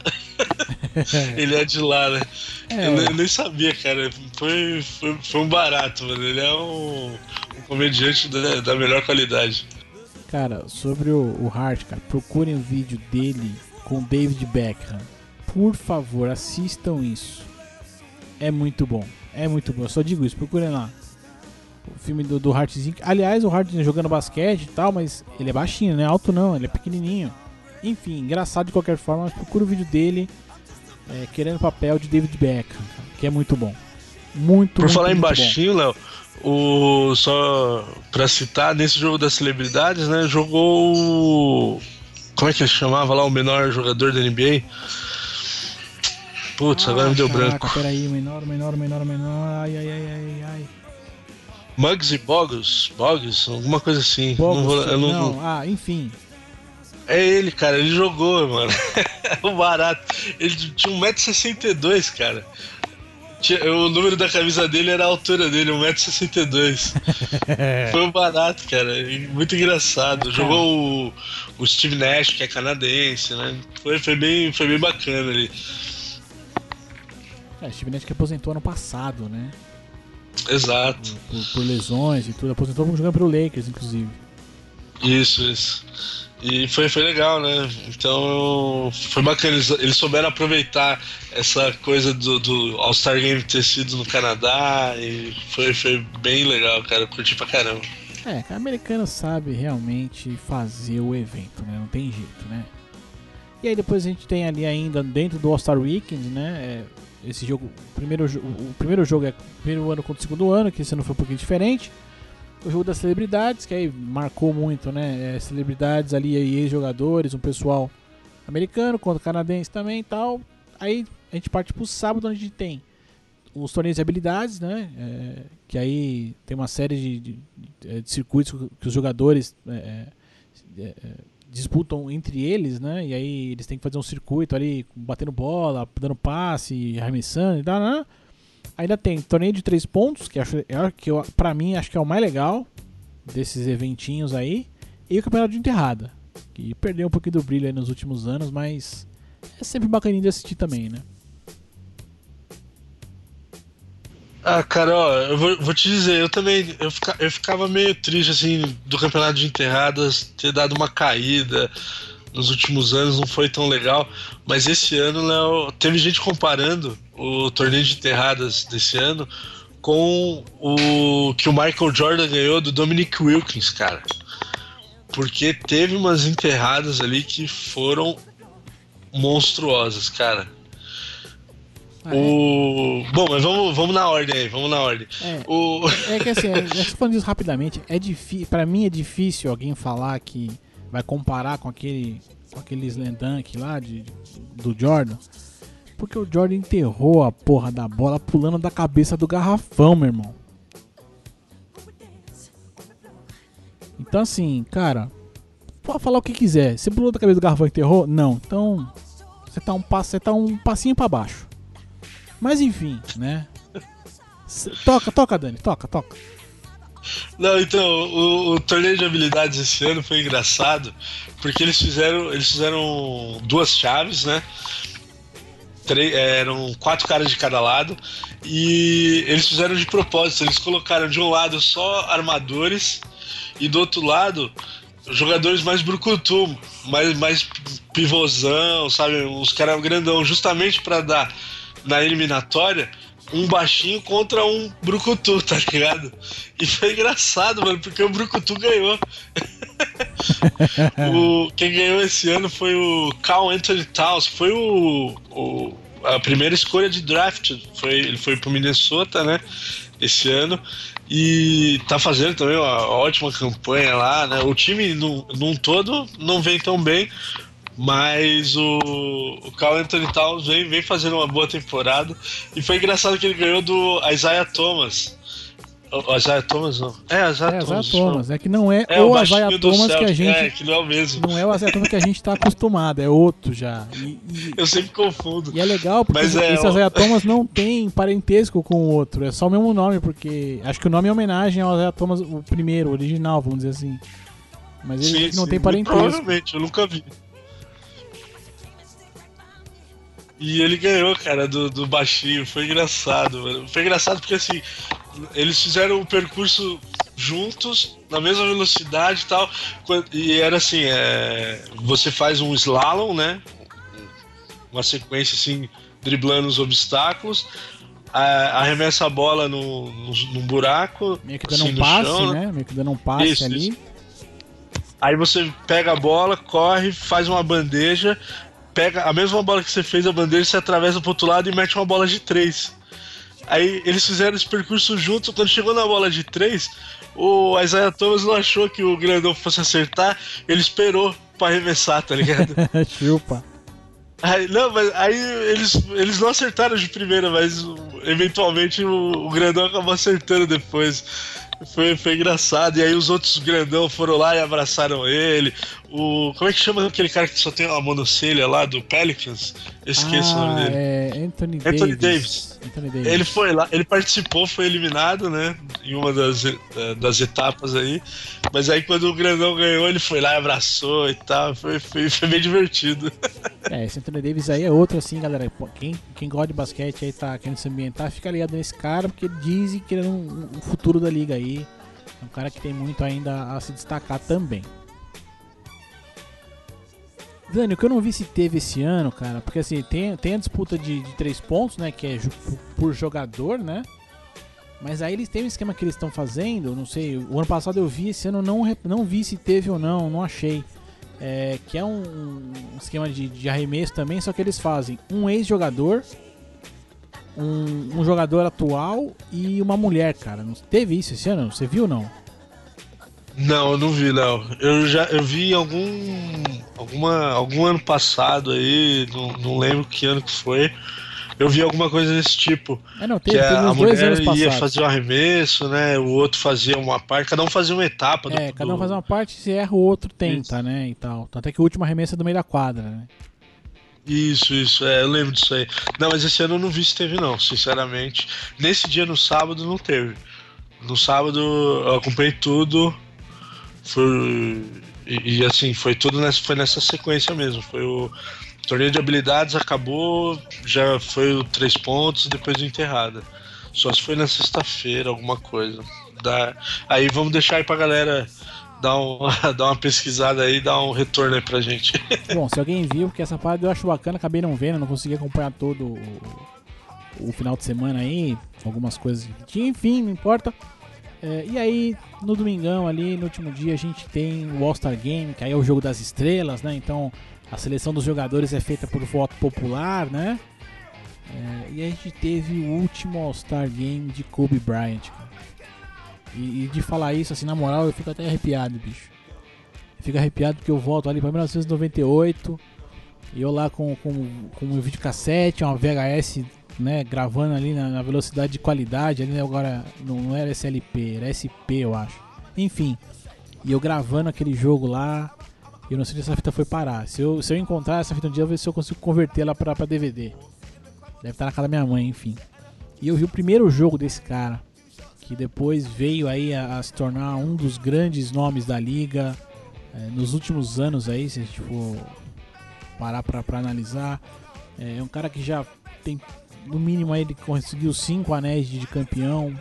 ele é de lá, né? É. Eu, eu, nem sabia, cara. Foi, foi, foi, um barato, mano. Ele é um, um comediante da, da, melhor qualidade. Cara, sobre o, o Hart, cara, procurem o vídeo dele com David Beckham. Por favor, assistam isso. É muito bom. É muito bom, eu só digo isso, procurem lá. O filme do, do Hartzinho. Aliás, o Hart jogando basquete e tal, mas ele é baixinho, não é alto não, ele é pequenininho. Enfim, engraçado de qualquer forma, mas procura o vídeo dele é, querendo papel de David Beckham, que é muito bom. Muito, Por muito, falar muito em baixinho, Léo, o só pra citar nesse jogo das celebridades, né, jogou o como é que ele chamava lá o menor jogador da NBA? Putz, ah, agora me deu caraca, branco. Peraí, menor, menor, menor, menor. Ai, ai, ai, ai, ai. Mugs e Bogus? Bogus? Alguma coisa assim. Bogus, não, vou, não, não, Ah, enfim. É ele, cara. Ele jogou, mano. o barato. Ele tinha 1,62m, cara. O número da camisa dele era a altura dele, 1,62m. Foi um barato, cara. Muito engraçado. Jogou o, o Steve Nash, que é canadense, né? Foi, foi, bem, foi bem bacana ali. É, Steve Nash que aposentou ano passado, né? Exato. Por, por, lesões e tudo. Aposentou jogando pelo Lakers, inclusive. Isso, isso. E foi, foi legal, né? Então foi bacana. Eles, eles souberam aproveitar essa coisa do, do All-Star Game ter sido no Canadá e foi, foi bem legal, cara. Eu curti pra caramba. É, o americano sabe realmente fazer o evento, né? Não tem jeito, né? E aí depois a gente tem ali ainda dentro do All-Star Weekend, né? É, esse jogo, primeiro, o primeiro jogo é primeiro ano contra o segundo ano, que esse ano foi um pouquinho diferente. O jogo das celebridades, que aí marcou muito, né? É, celebridades ali, ex-jogadores, um pessoal americano contra canadense também e tal. Aí a gente parte pro sábado, onde a gente tem os torneios de habilidades, né? É, que aí tem uma série de, de, de, circuitos que os jogadores é, é, é disputam entre eles, né? E aí eles têm que fazer um circuito ali, batendo bola, dando passe, arremessando e tal, né? Ainda tem torneio de três pontos, que, acho, é, que eu, pra mim acho que é o mais legal desses eventinhos aí. E o campeonato de enterrada, que perdeu um pouquinho do brilho nos últimos anos, mas é sempre bacaninho de assistir também, né? Ah, cara, ó, eu vou, vou, te dizer, eu também eu, fica, eu ficava meio triste assim do campeonato de enterradas ter dado uma caída nos últimos anos, não foi tão legal. Mas esse ano, Léo, teve gente comparando o torneio de enterradas desse ano com o que o Michael Jordan ganhou do Dominic Wilkins, cara. Porque teve umas enterradas ali que foram monstruosas, cara. Ah, o... É? Bom, mas vamos, vamos na ordem aí, vamos na ordem. É, o... é que assim, é, falando isso rapidamente, é difícil. Pra mim é difícil alguém falar que vai comparar com aquele. com aquele Slam Dunk lá de, do Jordan. Porque o Jordan enterrou a porra da bola pulando da cabeça do garrafão, meu irmão. Então assim, cara, pode falar o que quiser. Você pulou da cabeça do garrafão e enterrou? Não. Então, você tá um passo, você tá um passinho para baixo. Mas enfim, né? Toca, toca, Dani, toca, toca. Não, então, o, o, torneio de habilidades esse ano foi engraçado, porque eles fizeram, eles fizeram duas chaves, né? três, é, eram quatro caras de cada lado e eles fizeram de propósito. Eles colocaram de um lado só armadores e do outro lado jogadores mais brucutu, mais, mais pivôzão, sabe? Uns caras grandão, justamente para dar na eliminatória um baixinho contra um brucutu, tá ligado? E foi engraçado, mano, porque o brucutu ganhou. o, quem ganhou esse ano foi o Carl Anthony Towns, foi o, o a primeira escolha de draft. Foi, ele foi pro Minnesota, né? Esse ano. E tá fazendo também uma ótima campanha lá, né? O time num, num todo não vem tão bem, mas o, o Carl Anthony Towns vem, vem fazendo uma boa temporada. E foi engraçado que ele ganhou do Isaiah Thomas. O Isaiah Thomas não. É, Isaiah É, Thomas. Isaiah Thomas. É que não é, É, o baixinho Isaiah Thomas que a gente. É, que não é o mesmo. Não é o Isaiah Thomas que a gente tá acostumado, é outro já. E, e- Eu sempre confundo. e é legal porque Mas é, esse. Isaiah Thomas não tem parentesco com o outro, é só o mesmo nome, porque acho que o nome é homenagem ao Isaiah Thomas, o primeiro, o original, vamos dizer assim. Mas ele Sim, não sim, tem parentesco. Provavelmente, eu nunca vi. E ele ganhou, cara, do, do baixinho. Foi engraçado, mano. Foi engraçado porque, assim, eles fizeram o percurso juntos, na mesma velocidade e tal. E era assim, é, você faz um slalom, né? Uma sequência, assim, driblando os obstáculos. a- Arremessa a bola no, no, num buraco. Meio que dando assim, um passe, chão, né? Meio que dando um passe Isso, ali. isso. Aí você pega a bola, corre, faz uma bandeja, pega a mesma bola que você fez a bandeja, você atravessa pro outro lado e mete uma bola de três. Aí eles fizeram esse percurso juntos, quando chegou na bola de três, o Isaiah Thomas não achou que o grandão fosse acertar, ele esperou pra arremessar, tá ligado? Chupa. Aí, não, mas aí eles, eles não acertaram de primeira, mas eventualmente o, o grandão acabou acertando depois. Foi, foi engraçado. E aí os outros grandão foram lá e abraçaram ele. O. Como é que chama aquele cara que só tem uma monocelha lá do Pelicans? Eu esqueço o ah, nome dele. É Anthony, Anthony Davis. Davis. Anthony Davis. Ele foi lá, ele participou, foi eliminado, né? Em uma das, eh, das etapas aí. Mas aí quando o grandão ganhou, ele foi lá e abraçou e tal. Foi, foi, foi bem divertido. É, esse Anthony Davis aí é outro assim, galera. Quem, quem gosta de basquete aí tá querendo se ambientar, fica ligado nesse cara, porque ele diz que ele é um, um futuro da liga aí. É um cara que tem muito ainda a se destacar também. Dani, o que eu não vi se teve esse ano, cara, porque assim, tem, tem a disputa de, de três pontos, né? Que é por, jogador, né? Mas aí eles têm um esquema que eles estão fazendo, não sei, o ano passado eu vi, esse ano não, não vi se teve ou não, não achei. É, que é um, um esquema de, de arremesso também, só que eles fazem um ex-jogador, um, um jogador atual e uma mulher, cara. Não teve isso esse ano? Você viu ou não? Não, eu não vi, não. Eu já eu vi algum alguma algum ano passado aí, não, não lembro que ano que foi. Eu vi alguma coisa desse tipo, É, não, que teve, a, teve a dois mulher ia fazer o arremesso, né? O outro fazia uma parte, cada um fazia uma etapa do, É, cada um do- faz uma parte, se erra, o outro tenta, né? E tal. Até que o último arremesso é do meio da quadra, né? Isso, isso, é, eu lembro disso aí. Não, mas esse ano eu não vi se teve, não, sinceramente. Nesse dia, no sábado, não teve. No sábado eu acompanhei tudo. Foi. E, e, assim, foi tudo nessa, foi nessa sequência mesmo. Foi o torneio de habilidades, acabou, já foi o três pontos depois o enterrada. Só se foi na sexta-feira, alguma coisa. Aí vamos deixar aí pra galera dar, um, dar uma pesquisada aí, dar um retorno aí pra gente. Bom, se alguém viu, porque essa parte eu acho bacana, acabei não vendo, não consegui acompanhar todo o, o final de semana aí, algumas coisas enfim, não importa. É, e aí, no domingão ali, no último dia, a gente tem o All-Star Game, que aí é o jogo das estrelas, né? Então, a seleção dos jogadores é feita por voto popular, né? É, e a gente teve o último All-Star Game de Kobe Bryant, cara. E, e de falar isso, assim, na moral, eu fico até arrepiado, bicho. Eu fico arrepiado porque eu volto ali pra 1998 e eu lá com, com, com um videocassete, uma VHS, né, gravando ali na, na velocidade de qualidade, ali agora não, era SLP, era SP eu acho. Enfim, e eu gravando aquele jogo lá, eu não sei se essa fita foi parar. Se eu, se eu encontrar essa fita um dia, eu vou ver se eu consigo convertê-la pra, pra DVD. Deve estar na casa da minha mãe, enfim. E eu vi o primeiro jogo desse cara, que depois veio aí a, a se tornar um dos grandes nomes da liga. É, nos últimos anos aí, se a gente for parar pra, pra analisar, é um cara que já tem no mínimo ele conseguiu cinco anéis de, campeão.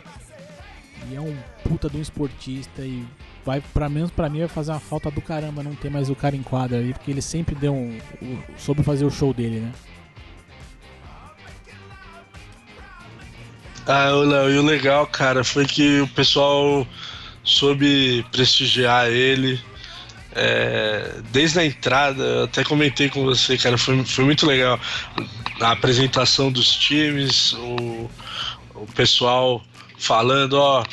E é um puta de um esportista e vai para menos para mim vai fazer uma falta do caramba não ter mais o cara em quadra ali, porque ele sempre deu um, um soube fazer o show dele, né? Ah, Léo, e o legal, cara, foi que o pessoal soube prestigiar ele. É, desde a entrada, até comentei com você, cara, foi, foi muito legal. A apresentação dos times, o, o pessoal falando, ó.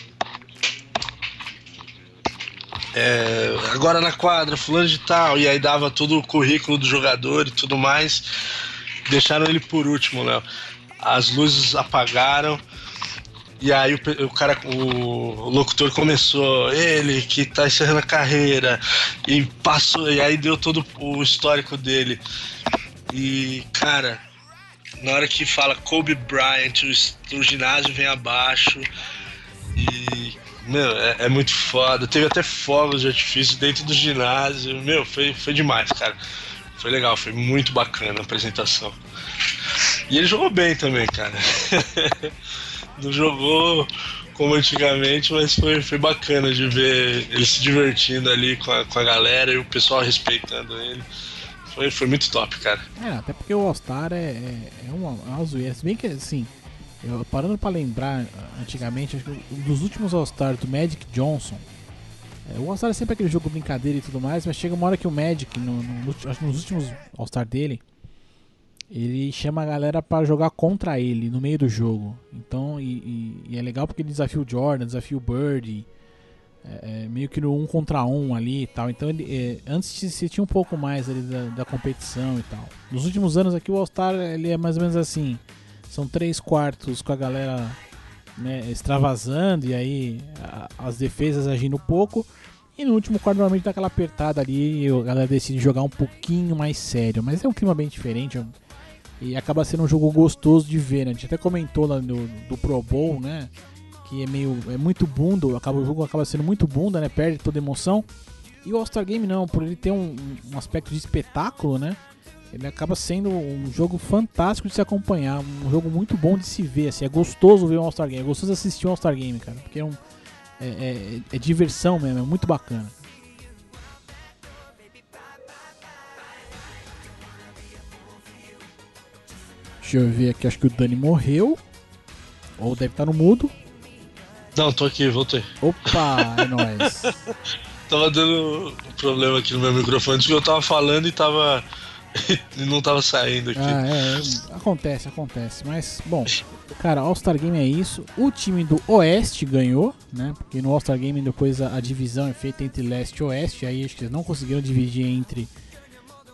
É, agora na quadra, fulano de tal, e aí dava todo o currículo do jogador e tudo mais. Deixaram ele por último, Léo. As luzes apagaram e aí o, o, cara, o locutor começou, ele que tá encerrando a carreira, e passou, e aí deu todo o histórico dele. E, cara, na hora que fala Kobe Bryant, o, o ginásio vem abaixo. E, meu, é, é, muito foda. Teve até fogos de artifício dentro do ginásio. Meu, foi, foi demais, cara. Foi legal, foi muito bacana a apresentação. E ele jogou bem também, cara. não jogou como antigamente, mas foi, foi bacana de ver ele se divertindo ali com a, com a galera e o pessoal respeitando ele. Foi, foi muito top, cara. É, até porque o All-Star é, é, é, uma, é uma. Se bem que, assim, eu, parando pra lembrar, antigamente, um dos últimos All-Stars do Magic Johnson, é, o All-Star é sempre aquele jogo brincadeira e tudo mais, mas chega uma hora que o Magic, no, no, que nos últimos All-Star dele, ele chama a galera para jogar contra ele no meio do jogo. Então, e, e, e, é legal porque ele desafia o Jordan, desafia o Bird, é, é, meio que no um contra um ali e tal. Então, ele, é, antes se tinha um pouco mais ali da, da, competição e tal. Nos últimos anos aqui o All Star ele é mais ou menos assim: são três quartos com a galera né, extravasando e aí a, as defesas agindo pouco. E no último quarto normalmente dá aquela apertada ali e a galera decide jogar um pouquinho mais sério. Mas é um clima bem diferente. E acaba sendo um jogo gostoso de ver, né? A gente até comentou lá no, do Pro Bowl, né? Que é meio. é muito bunda, acaba, o jogo acaba sendo muito bunda, né? Perde toda a emoção. E o All-Star Game não, por ele ter um, um aspecto de espetáculo, né? Ele acaba sendo um jogo fantástico de se acompanhar, um jogo muito bom de se ver, assim, é gostoso ver um All-Star Game, é gostoso assistir um All-Star Game, cara, porque é, um, é, é, é diversão mesmo, é muito bacana. Deixa eu ver aqui, acho que o Dani morreu. Ou deve estar no mudo. Não, tô aqui, voltei. Opa, é nóis. tava dando um problema aqui no meu microfone, que eu tava falando e tava. e não tava saindo aqui. Ah, é, acontece, acontece. Mas, bom, cara, All-Star Game é isso. O time do Oeste ganhou, né? Porque no All-Star Game depois a, a, divisão é feita entre Leste e Oeste. Aí acho que eles não conseguiram dividir entre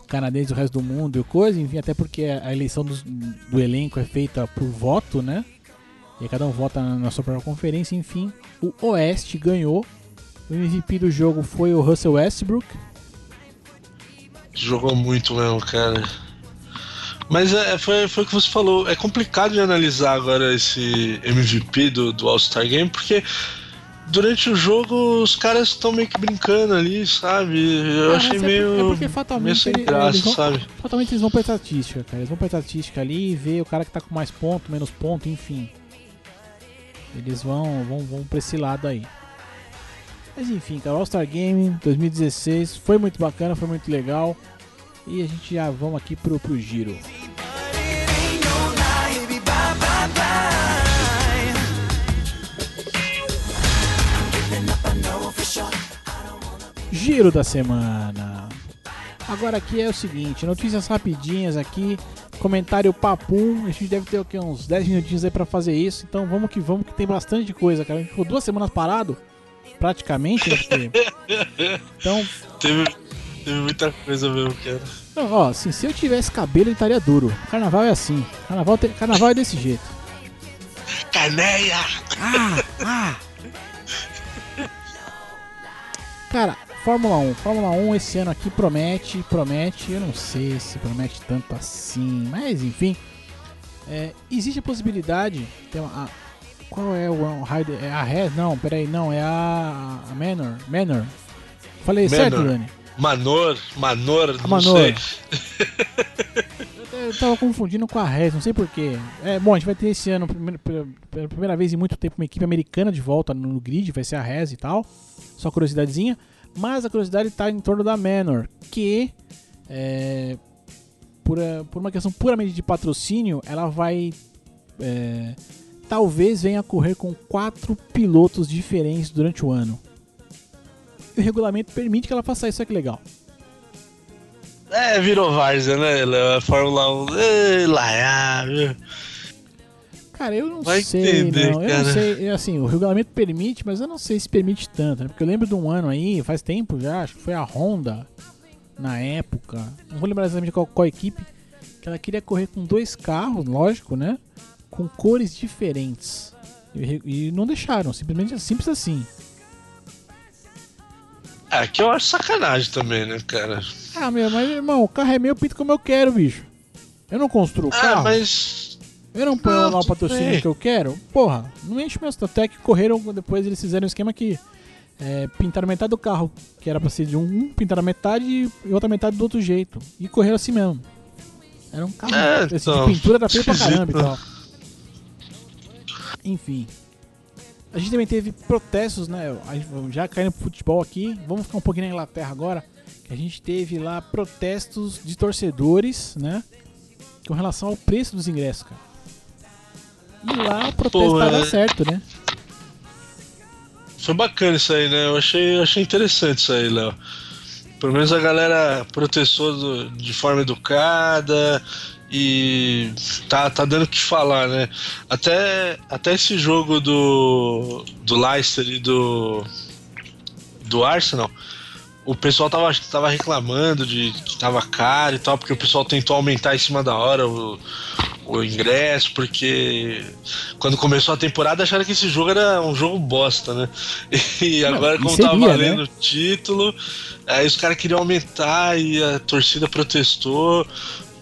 canadenses do resto do mundo e coisa, enfim, até porque a eleição do, do elenco é feita por voto, né? E cada um vota na sua própria conferência, enfim. O Oeste ganhou. O MVP do jogo foi o Russell Westbrook. Jogou muito mesmo, cara. Mas é, foi, foi o que você falou. É complicado de analisar agora esse MVP do, do All-Star Game, porque durante o jogo os caras estão meio que brincando ali, sabe? Eu ah, achei é meio. É porque fatalmente. Meio sem graça, eles vão, sabe? Fatalmente eles vão pra estatística, cara. Eles vão pra estatística ali e ver o cara que tá com mais ponto, menos ponto, enfim. Eles vão, vão, vão pra esse lado aí. Mas enfim, cara, All-Star Game 2016 foi muito bacana, foi muito legal. E a gente já vamos aqui pro, pro giro. Giro da semana. Agora aqui é o seguinte, notícias rapidinhas aqui, comentário papum, a gente deve ter aqui uns 10 minutinhos aí pra fazer isso, então vamos que vamos que tem bastante coisa, cara. A gente ficou duas semanas parado, praticamente, né? Então... Teve, teve muita coisa mesmo, cara. Não, ó, assim, se eu tivesse cabelo ele estaria duro. Carnaval é assim, carnaval, te... carnaval é desse jeito. Caneia! Ah, ah! Cara, Fórmula 1. Fórmula 1 esse ano aqui promete, promete. Eu não sei se promete tanto assim, mas enfim. É, existe a possibilidade. Tem uma, a, qual é o raio? É a Red? Não, peraí, não, é a, a Manor. Manor. Falei Manor. certo, Dani? Manor, Manor, não Manor. sei. Eu tava confundindo com a Res, não sei porquê. É, bom, a gente vai ter esse ano, pela primeira vez em muito tempo, uma equipe americana de volta no grid, vai ser a Res e tal. Só curiosidadezinha. Mas a curiosidade tá em torno da Manor, que é, por, por uma questão puramente de patrocínio, ela vai. É, talvez venha a correr com quatro pilotos diferentes durante o ano. O regulamento permite que ela faça isso, olha que legal. É, virou Várzea, né? Fórmula 1. Ei, lá, Cara, eu não Vai sei, entender, não. Eu cara. não sei, assim, o regulamento permite, mas eu não sei se permite tanto, né? Porque eu lembro de um ano aí, faz tempo já, acho que foi a Honda, na época, não vou lembrar exatamente qual, qual equipe, que ela queria correr com dois carros, lógico, né? Com cores diferentes. E, e não deixaram, simplesmente simples assim. É, que eu acho sacanagem também, né, cara? Ah, meu, mas irmão, o carro é meu, eu pinto como eu quero, bicho. Eu não construo o Ah, carro. mas. Eu não ponho lá o patrocínio que eu quero? Porra, não enche meus até que correram depois eles fizeram um esquema que é, pintaram metade do carro, que era pra ser de um, um pintaram metade e outra metade do outro jeito. E correram assim mesmo. Era um carro. É, esse então, de pintura da feio pra caramba e tal. Enfim. A gente também teve protestos, né? Já caindo pro futebol aqui, vamos ficar um pouquinho na Inglaterra agora. Que a gente teve lá protestos de torcedores, né? Com relação ao preço dos ingressos, cara. E lá o protesto Pô, vai dar é- certo, né? Foi bacana isso aí, né? Eu achei, eu achei interessante isso aí, Léo. Pelo menos a galera protestou do- de forma educada e tá, tá dando o que falar, né? Até, até esse jogo do, do Leicester e do, do Arsenal, o pessoal tava, tava reclamando de que tava caro e tal, porque o pessoal tentou aumentar em cima da hora o, o ingresso, porque quando começou a temporada acharam que esse jogo era um jogo bosta, né? E agora, como seria, tava né? valendo o título, aí os caras queriam aumentar e a torcida protestou.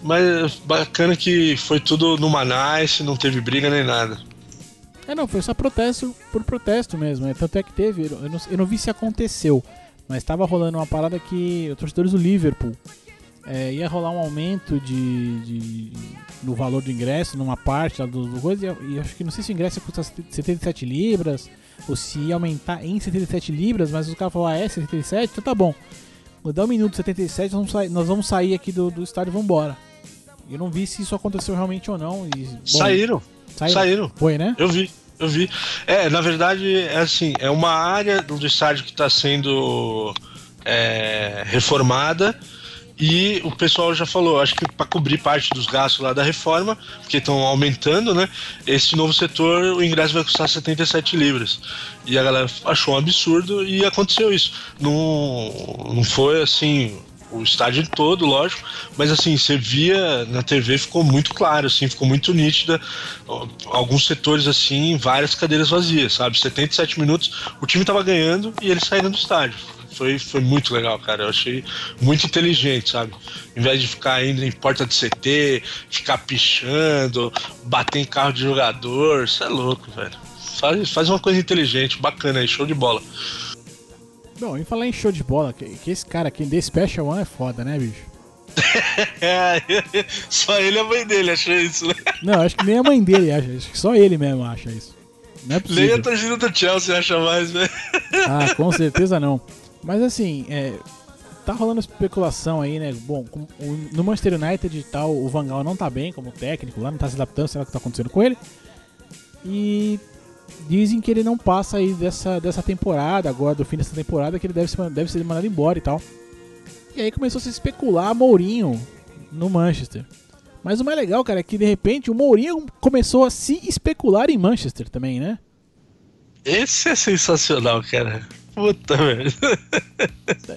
Mas bacana que foi tudo numa nice, não teve briga nem nada. É, não, foi só protesto por protesto mesmo. né? Tanto é que teve, eu não, eu não vi se aconteceu, mas tava rolando uma parada que os torcedores do Liverpool é, ia rolar um aumento de, de- no valor do ingresso, numa parte lá do, do coisa, e e acho que não sei se o ingresso ia custar 77 libras, ou se ia aumentar em 77 libras, mas os caras falaram, ah, é 77? Então tá bom. Vou dar um minuto 77, nós vamos sair, nós vamos sair aqui do, do estádio e vambora. Eu não vi se isso aconteceu realmente ou não. E, bom, Saíram, saíram. saíram. Foi, né? Eu vi, eu vi. É, na verdade, é assim, é uma área do estádio que está sendo é, reformada e o pessoal já falou, acho que para cobrir parte dos gastos lá da reforma, porque estão aumentando, né? Esse novo setor, o ingresso vai custar 77 libras. E a galera achou um absurdo e aconteceu isso. Não, não foi assim o estádio todo, lógico, mas assim, você via na TV, ficou muito claro, assim, ficou muito nítida, alguns setores assim, várias cadeiras vazias, sabe? 77 minutos, o time tava ganhando e eles saíram do estádio. Foi, foi muito legal, cara. Eu achei muito inteligente, sabe? Em vez de ficar indo em porta de CT, ficar pichando, bater em carro de jogador, isso é louco, velho. Faz, faz uma coisa inteligente, bacana aí, show de bola. Bom, e falar em show de bola, que, que esse cara aqui, The Special One, é foda, né, bicho? É, só ele e a mãe dele achou isso, né? Não, acho que nem a mãe dele acha, acho que só ele mesmo acha isso. Não é Nem possível. a torcida do Chelsea acha mais, né? Ah, com certeza não. Mas assim, é, tá rolando especulação aí, né? Bom, no Manchester United e tal, o Van Gaal não tá bem como técnico lá, não tá se adaptando, sei lá o que tá acontecendo com ele. E dizem que ele não passa aí dessa, dessa temporada, agora do fim dessa temporada, que ele deve ser, deve ser mandado embora e tal. E aí começou a se especular Mourinho no Manchester. Mas o mais legal, cara, é que de repente o Mourinho começou a se especular em Manchester também, né? Esse é sensacional, cara. Puta merda.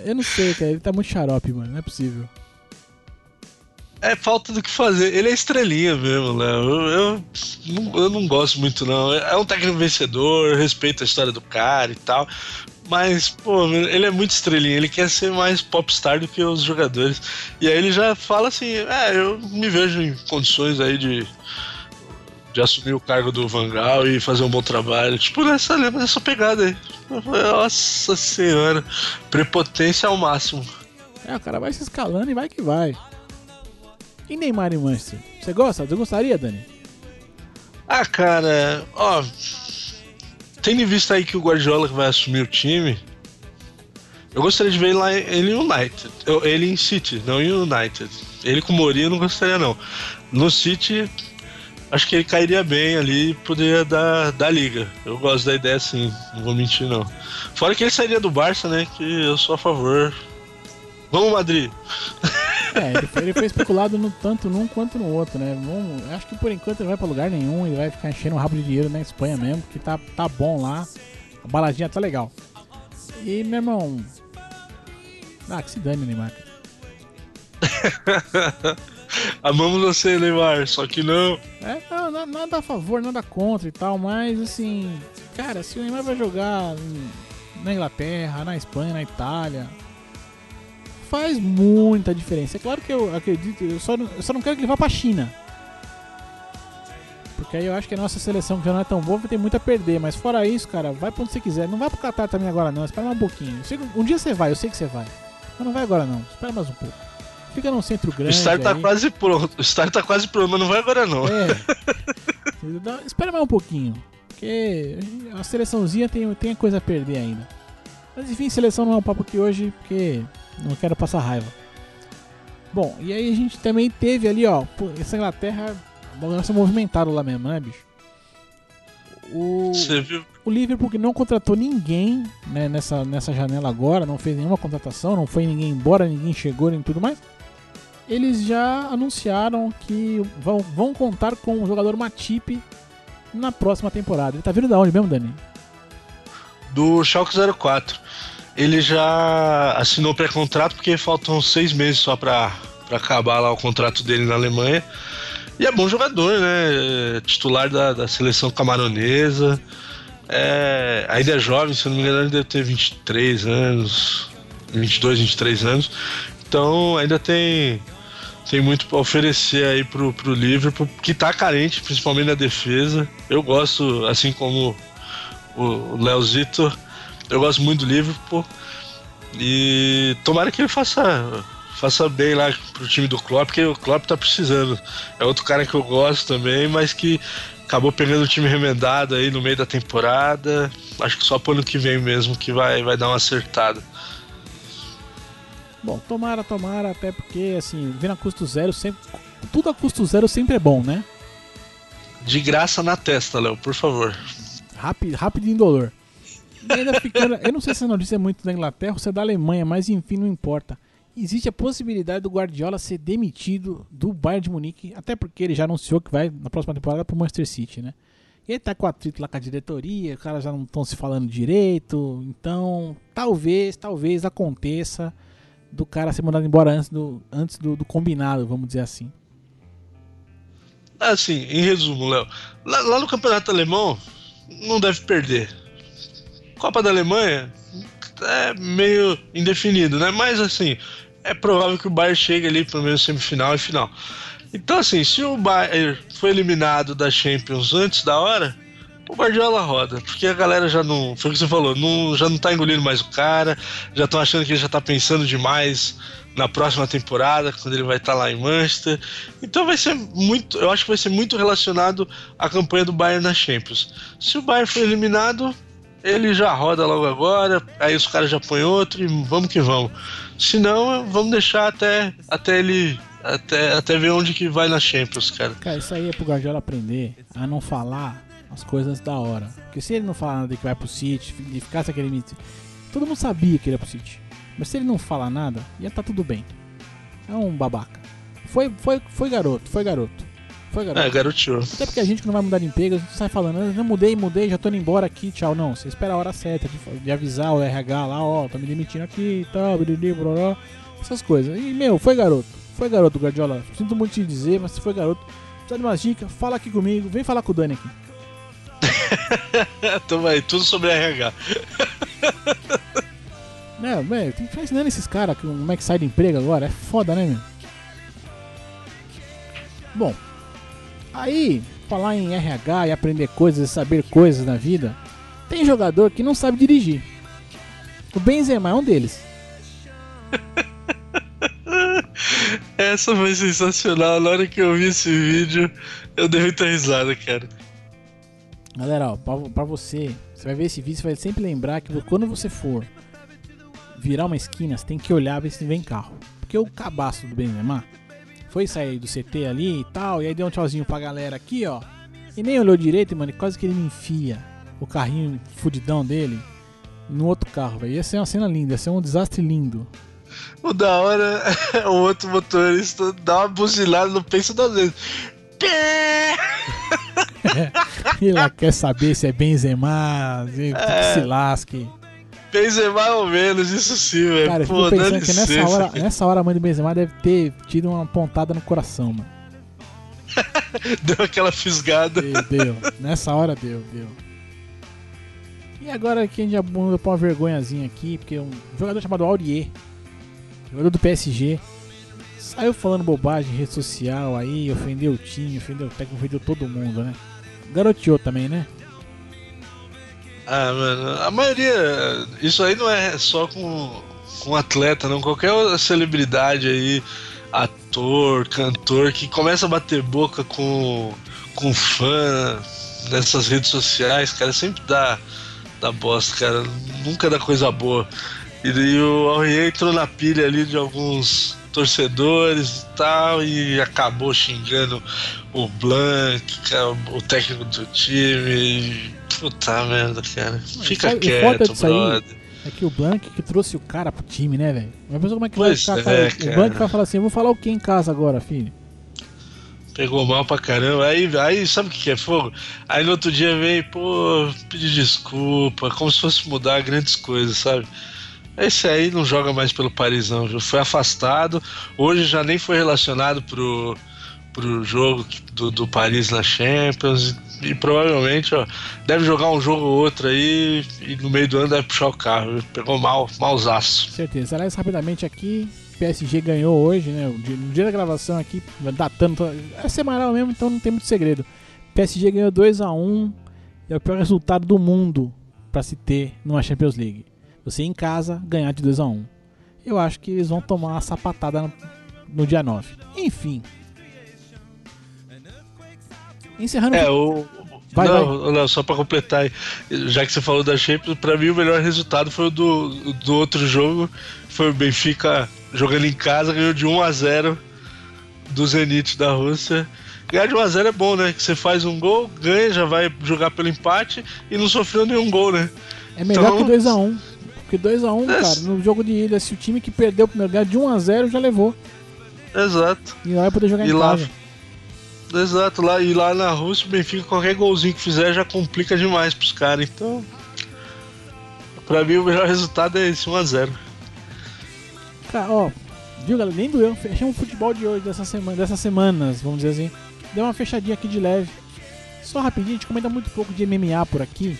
Eu não sei, cara, ele tá muito xarope, mano, não é possível. É falta do que fazer. Ele é estrelinha mesmo, Léo. Eu, eu, não- eu não gosto muito, não. É um técnico vencedor, respeito a história do cara e tal. Mas, pô, ele é muito estrelinha. Ele quer ser mais popstar do que os jogadores. E aí ele já fala assim: é, eu me vejo em condições aí de. De assumir o cargo do Vangal e fazer um bom trabalho. Tipo, nessa, nessa pegada aí. Nossa senhora. Prepotência ao máximo. É, o cara vai se escalando e vai que vai. E Neymar e Manchester? Você gosta? Você gostaria, Dani? Ah, cara, ó. Tendo em vista aí que o Guardiola vai assumir o time, eu gostaria de ver ele lá ele em United. Eu, ele em City, não em United. Ele com o eu não gostaria, não. No City, acho que ele cairia bem ali e poderia dar, dar liga. Eu gosto da ideia sim, não vou mentir, não. Fora que ele sairia do Barça, né? Que eu sou a favor. Vamos, Madrid! É, ele foi, ele foi especulado no, tanto num quanto no outro, né? Vamos, acho que por enquanto ele vai pra lugar nenhum, ele vai ficar enchendo o rabo de dinheiro na Espanha mesmo, que tá, tá bom lá. A baladinha tá legal. E, meu irmão. Ah, que se dane, Neymar. Amamos você, Neymar, só que não. É, não, na- nada a favor, nada contra e tal, mas assim, cara, se o Neymar vai jogar na Inglaterra, na Espanha, na Itália, faz muita diferença. É claro que eu acredito, eu só não, eu só não quero que ele vá pra China. Porque aí eu acho que a nossa seleção, que já não é tão boa, vai ter muito a perder. Mas fora isso, cara, vai pra onde você quiser. Não vai pro Qatar também agora não, espera mais um pouquinho. Sei Um dia você vai, eu sei que você vai. Mas não vai agora não, espera mais um pouco. Fica num centro O grande. Star tá aí. quase pronto. O Star tá quase pronto, mas não vai agora não. É. Espera mais um pouquinho. Porque a seleçãozinha tem, tem coisa a perder ainda. Mas enfim, seleção não é um papo aqui hoje, porque não quero passar raiva. Bom, e aí a gente também teve ali, ó, essa Inglaterra, o negócio movimentado lá mesmo, né, bicho? O, o Liverpool que não contratou ninguém né, nessa, nessa janela agora, não fez nenhuma contratação, não foi ninguém embora, ninguém chegou nem tudo mais. Eles já anunciaram que vão, vão contar com o jogador Matip na próxima temporada. Ele tá vindo da onde mesmo, Dani? Do Schalke 04. Ele já assinou pré-contrato porque faltam seis meses só pra acabar lá o contrato dele na Alemanha. E é bom jogador, né? É Titular da, da seleção camaronesa. É, ainda é jovem, se não me engano, ele deve ter 23 anos, 22, 23 anos. Então ainda tem, tem muito pra oferecer aí pro, pro Liverpool, que tá carente, principalmente na defesa. Eu gosto, assim como o Leozito, eu gosto muito do Liverpool. E tomara que ele faça, faça bem lá pro time do Klopp, porque o Klopp tá precisando. É outro cara que eu gosto também, mas que acabou pegando o time remendado aí no meio da temporada. Acho que só pro ano que vem mesmo que vai, vai dar uma acertada. Bom, tomara, tomara, até porque, assim, vir a custo zero sempre. Tudo a custo zero sempre é bom, né? De graça na testa, Léo, por favor. Rápido, rápido e indolor. Ainda ficando, eu não sei se essa notícia é muito da Inglaterra ou se é da Alemanha, mas enfim, não importa. Existe a possibilidade do Guardiola ser demitido do Bayern de Munique, até porque ele já anunciou que vai na próxima temporada pro Manchester City, né? E ele tá com atrito lá com a diretoria, os caras já não estão se falando direito, então talvez, talvez aconteça do cara ser mandado embora antes do, antes do, do combinado, vamos dizer assim. Assim, em resumo, Léo, lá, lá no campeonato alemão não deve perder. Copa da Alemanha é meio indefinido, né? Mas assim, é provável que o Bayern chegue ali pelo menos semifinal e final. Então, assim, se o Bayern foi eliminado da Champions antes da hora, o Guardiola roda, porque a galera já não, foi o que você falou, não, já não tá engolindo mais o cara, já estão achando que ele já tá pensando demais na próxima temporada, quando ele vai estar lá em Manchester. Então vai ser muito, eu acho que vai ser muito relacionado à campanha do Bayern na Champions. Se o Bayern for eliminado, ele já roda logo agora, aí os caras já põem outro e vamos que vamos. Se não, vamos deixar até, até ele até, até ver onde que vai na Champions, cara. Cara, isso aí é pro Guardiola aprender a não falar as coisas da hora. Porque se ele não falar nada de que vai pro City, de ficar sem aquele mito. Todo mundo sabia que ele ia pro City. Mas se ele não falar nada, ia tá tudo bem. É um babaca. Foi, foi, foi garoto, foi garoto. Foi garoto. É, garoteou. Até porque a gente que não vai mudar de emprego, a gente sai falando, "Ah, não mudei, mudei, já tô indo embora aqui, tchau. Não, você espera a hora certa de, de avisar o RH lá, ó, tá me demitindo aqui e tal, biriri, broró, essas coisas. E, meu, foi garoto. Foi garoto, Guardiola. Sinto muito te dizer, mas se foi garoto, precisa de umas dicas, fala aqui comigo, vem falar com o Dani aqui. Tamo aí, tudo sobre RH. Não, velho, tem que ficar ensinando esses caras como é que sai do emprego agora. É foda, né, meu? Bom, aí, falar em RH e aprender coisas e saber coisas na vida, tem jogador que não sabe dirigir. O Benzema é um deles. Essa foi sensacional. Na hora que eu vi esse vídeo, eu dei muita risada, cara. Galera, ó, pra, pra você, você vai ver esse vídeo, você vai sempre lembrar que quando você for virar uma esquina, você tem que olhar ver se vem carro. Porque o cabaço do Benzema foi sair do CT ali e tal, e aí deu um tchauzinho pra galera aqui, ó. E nem olhou direito, mano, e quase que ele me enfia o carrinho fudidão dele no outro carro, velho. Ia ser uma cena linda, ia ser um desastre lindo. O da hora é o outro motorista dá uma buzilada no peito das vezes. Pé! E quer saber se é Benzema, se, É. se lasque. Benzema ou menos, isso sim, velho. Cara, eu Pô, fico pensando que nessa licença, hora, cara. nessa hora a mãe do Benzema deve ter tido uma pontada no coração, mano. Deu aquela fisgada. Deu, deu. Nessa hora deu, deu. E agora aqui a gente já muda pra uma vergonhazinha aqui, porque um jogador chamado Aurier, jogador do PSG, saiu falando bobagem em rede social aí, ofendeu o time, ofendeu o técnico, ofendeu todo mundo, né? Garoteou também, né? Ah, mano, a maioria. Isso aí não é só com, com atleta, não. Qualquer celebridade aí, ator, cantor, que começa a bater boca com, com fã nessas redes sociais, cara, sempre dá, dá bosta, cara. Nunca dá coisa boa. E daí o Aurier entrou na pilha ali de alguns torcedores e tal, e acabou xingando o Blanc, cara, o técnico do time. Puta merda, cara. Fica sabe- o foda quieto, disso aí. É que o Blank que trouxe o cara pro time, né, velho? Mas pensa como é que vai Pois ficar. é, o Blank vai falar assim: eu vou falar o que em casa agora, filho? Pegou mal pra caramba. Aí, aí sabe o que é fogo? Aí no outro dia vem, pô, pedir desculpa, como se fosse mudar grandes coisas, sabe? Esse aí não joga mais pelo Parisão, viu? Foi afastado. Hoje já nem foi relacionado pro, pro jogo do, do Paris na Champions. E, provavelmente, ó, deve jogar um jogo ou outro aí e no meio do ano deve puxar o carro. Pegou mal, malzaço. Certeza. Aliás, rapidamente aqui, PSG ganhou hoje, né? No dia da gravação aqui, datando. É semanal mesmo, então não tem muito segredo. PSG ganhou 2x1 e é o pior resultado do mundo pra se ter numa Champions League. Você em casa ganhar de 2x1. Eu acho que eles vão tomar uma sapatada no, no dia 9. Enfim. Encerrando. É, o. Vai, não, não, só pra completar, já que você falou da Champions, pra mim o melhor resultado foi o do, do outro jogo. Foi o Benfica jogando em casa, ganhou de 1 a 0 do Zenit da Rússia. Ganhar de 1 a 0 é bom, né? Que você faz um gol, ganha, já vai jogar pelo empate e não sofreu nenhum gol, né? É melhor Então- que 2x1. Porque 2x1, É. cara, no jogo de ida, se o time que perdeu o primeiro lugar de 1x0 já levou. Exato. E não vai poder jogar E em lá- casa. Exato, lá, e lá na Rússia o Benfica, qualquer golzinho que fizer já complica demais pros caras. Então, pra mim o melhor resultado é esse 1 a 0 Cara, ó, viu, galera? Nem doeu. Fechamos o futebol de hoje, dessa semana, dessas semanas, vamos dizer assim. Deu uma fechadinha aqui de leve. Só rapidinho, a gente comenta muito pouco de MMA por aqui.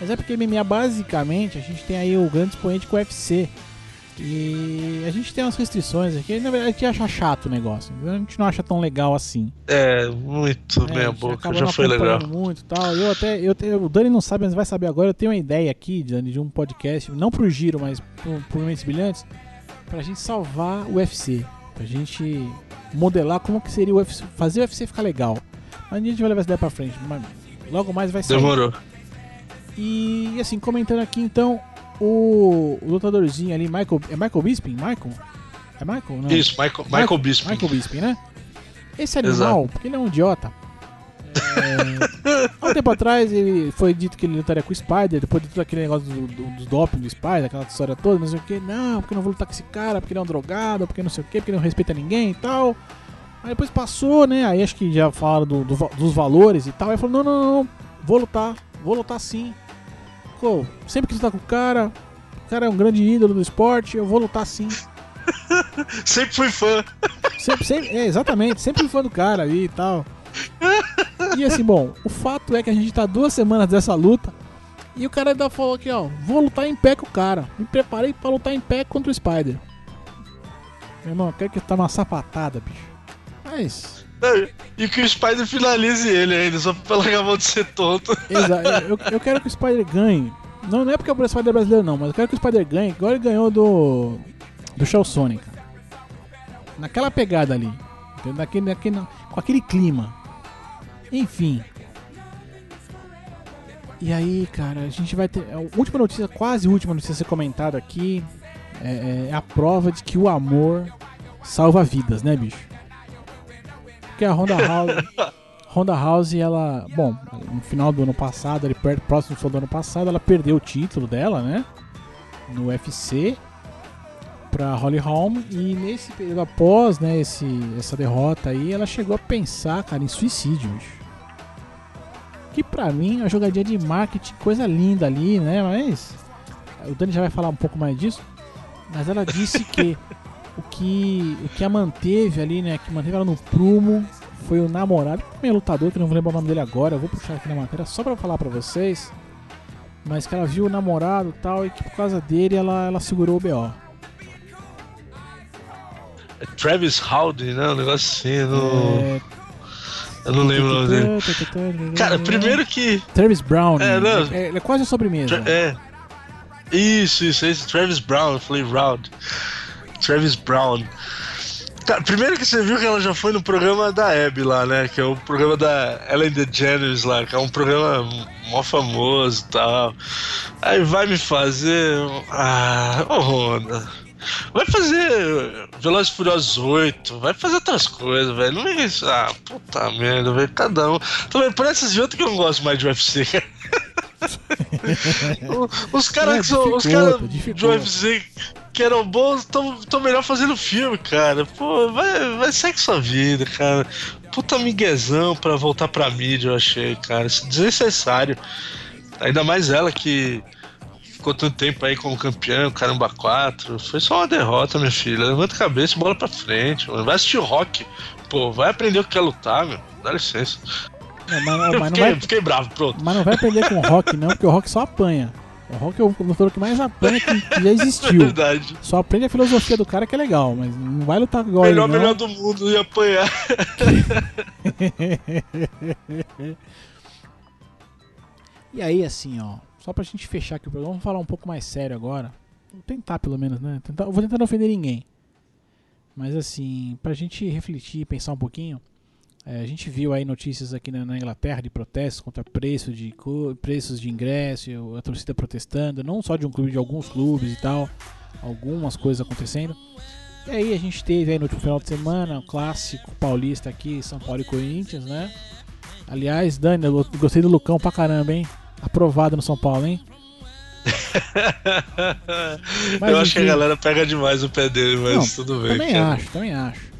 Mas é porque MMA, basicamente, a gente tem aí o grande expoente com o UFC. E a gente tem umas restrições aqui. Na verdade, a gente acha chato o negócio. A gente não acha tão legal assim. É, muito É, meia boca, já foi legal. muito tal. Eu até, eu o Dani não sabe, mas vai saber agora. Eu tenho uma ideia aqui, Dani, de um podcast, não pro giro, mas por, por Mentes Brilhantes, pra gente salvar o UFC. Pra gente modelar como que seria o UFC, fazer o UFC ficar legal. Mas a gente vai levar essa ideia pra frente. Mas logo mais vai sair. Demorou. E assim, comentando aqui então, o, o lutadorzinho ali, Michael. É Michael Bisping? Michael? É Michael? Não. Isso, Michael, Michael Bisping. Michael Bisping, né? Esse animal, Exato. porque ele é um idiota. É, há um tempo atrás ele foi dito que ele lutaria com o Spider, depois de todo aquele negócio do, do, dos doping do Spider, aquela história toda, não sei o que. Não, porque não vou lutar com esse cara, porque ele é um drogado, porque não sei o que, porque ele não respeita ninguém e tal. Aí depois passou, né? Aí acho que já falaram do- do dos valores e tal. Aí falou: não, não, não, não, vou lutar, vou lutar sim. Pô, sempre que lutar com o cara, o cara é um grande ídolo do esporte, eu vou lutar sim. Sempre fui fã. Sempre, sempre, é, exatamente, sempre fui fã do cara e tal. E assim, bom, o fato é que a gente tá duas semanas dessa luta e o cara ainda falou aqui, ó, vou lutar em pé com o cara. Me preparei pra lutar em pé contra o Spider. Meu irmão, eu quero que tá uma sapatada, bicho. Mas, Não, E que o Spider finalize ele ainda, só pra largar a mão de ser tonto. exa eu, eu quero que o Spider ganhe. Não, não é porque é o Spider brasileiro, não, mas eu quero que o Spider ganhe, igual ele ganhou do. do Shell Sonic. naquela pegada ali. Entendeu? Naquele, naquele, com aquele clima. Enfim. E aí, cara, a gente vai ter. A última notícia, quase última notícia a ser comentada aqui. É, é a prova de que o amor salva vidas, né, bicho? Porque a Honda House. Honda House, ela. Bom, no final do ano passado, ali perto, próximo do ano passado, ela perdeu o título dela, né? No UFC para Holly Holm e nesse período após, né, esse, essa derrota aí, ela chegou a pensar, cara, em suicídio. Que pra mim é uma jogadinha de marketing, coisa linda ali, né? Mas o Dani já vai falar um pouco mais disso. Mas ela disse que o que o que a manteve ali, né, que manteve ela no prumo foi o namorado, é lutador, que não vou lembrar o nome dele agora, eu vou puxar aqui na matéria só para falar para vocês. Mas que ela viu o namorado e tal, e que por causa dele ela, ela segurou o BO. Travis Howden, né? Um negócio assim. No... É... Eu não lembro o nome dele. Cara, primeiro que. Travis Brown. É, não. É, é quase a sobremesa. Tra é. Isso, isso, isso. Travis Brown, eu falei Round. Travis Brown. Cara, primeiro que você viu que ela já foi no programa da Abby lá, né? Que é o programa da Ellen DeGeneres lá, que é um programa mó famoso e tal. Aí vai me fazer. Ah, ô Honda. Vai fazer Velozes Furiosos 8, vai fazer outras coisas, velho. Não é isso. Ah, puta merda, velho. Cada um. Também por essas de outro que eu não gosto mais de UFC. os caras é, que são. Os caras de UFC que eram bons estão melhor fazendo filme, cara. Pô, vai, vai segue sua vida, cara. Puta miguezão pra voltar pra mídia, eu achei, cara. Desnecessário. Ainda mais ela que ficou tanto tempo aí como campeão, caramba 4. Foi só uma derrota, minha filha. Levanta a cabeça e bola pra frente, mano. Vai assistir o rock. Pô, vai aprender o que é lutar, meu. Dá licença. Não, mas, mas fiquei, não vai, fiquei bravo, pronto. Mas não vai aprender com o rock, não, porque o rock só apanha. O rock é o lutador que mais apanha que, já existiu. É verdade. Só aprende a filosofia do cara que é legal, mas não vai lutar igual melhor, ele, não. Melhor do mundo e apanhar. e aí, assim, ó. Só pra gente fechar aqui o programa, vamos falar um pouco mais sério agora. Vou tentar, pelo menos, né? Tentar, vou tentar não ofender ninguém. Mas, assim, pra gente refletir, pensar um pouquinho. É, a gente viu aí notícias aqui na, na, Inglaterra de protestos contra preço de, preços de ingresso, a torcida protestando, não só de um clube, de alguns clubes e tal. Algumas coisas acontecendo. E aí a gente teve aí no último final de semana o clássico paulista aqui, São Paulo e Corinthians, né? Aliás, Dani, eu gostei do Lucão pra caramba, hein? aprovado no São Paulo, hein? eu acho que a galera pega demais o pé dele, mas não, tudo bem. Também cara. acho, também acho.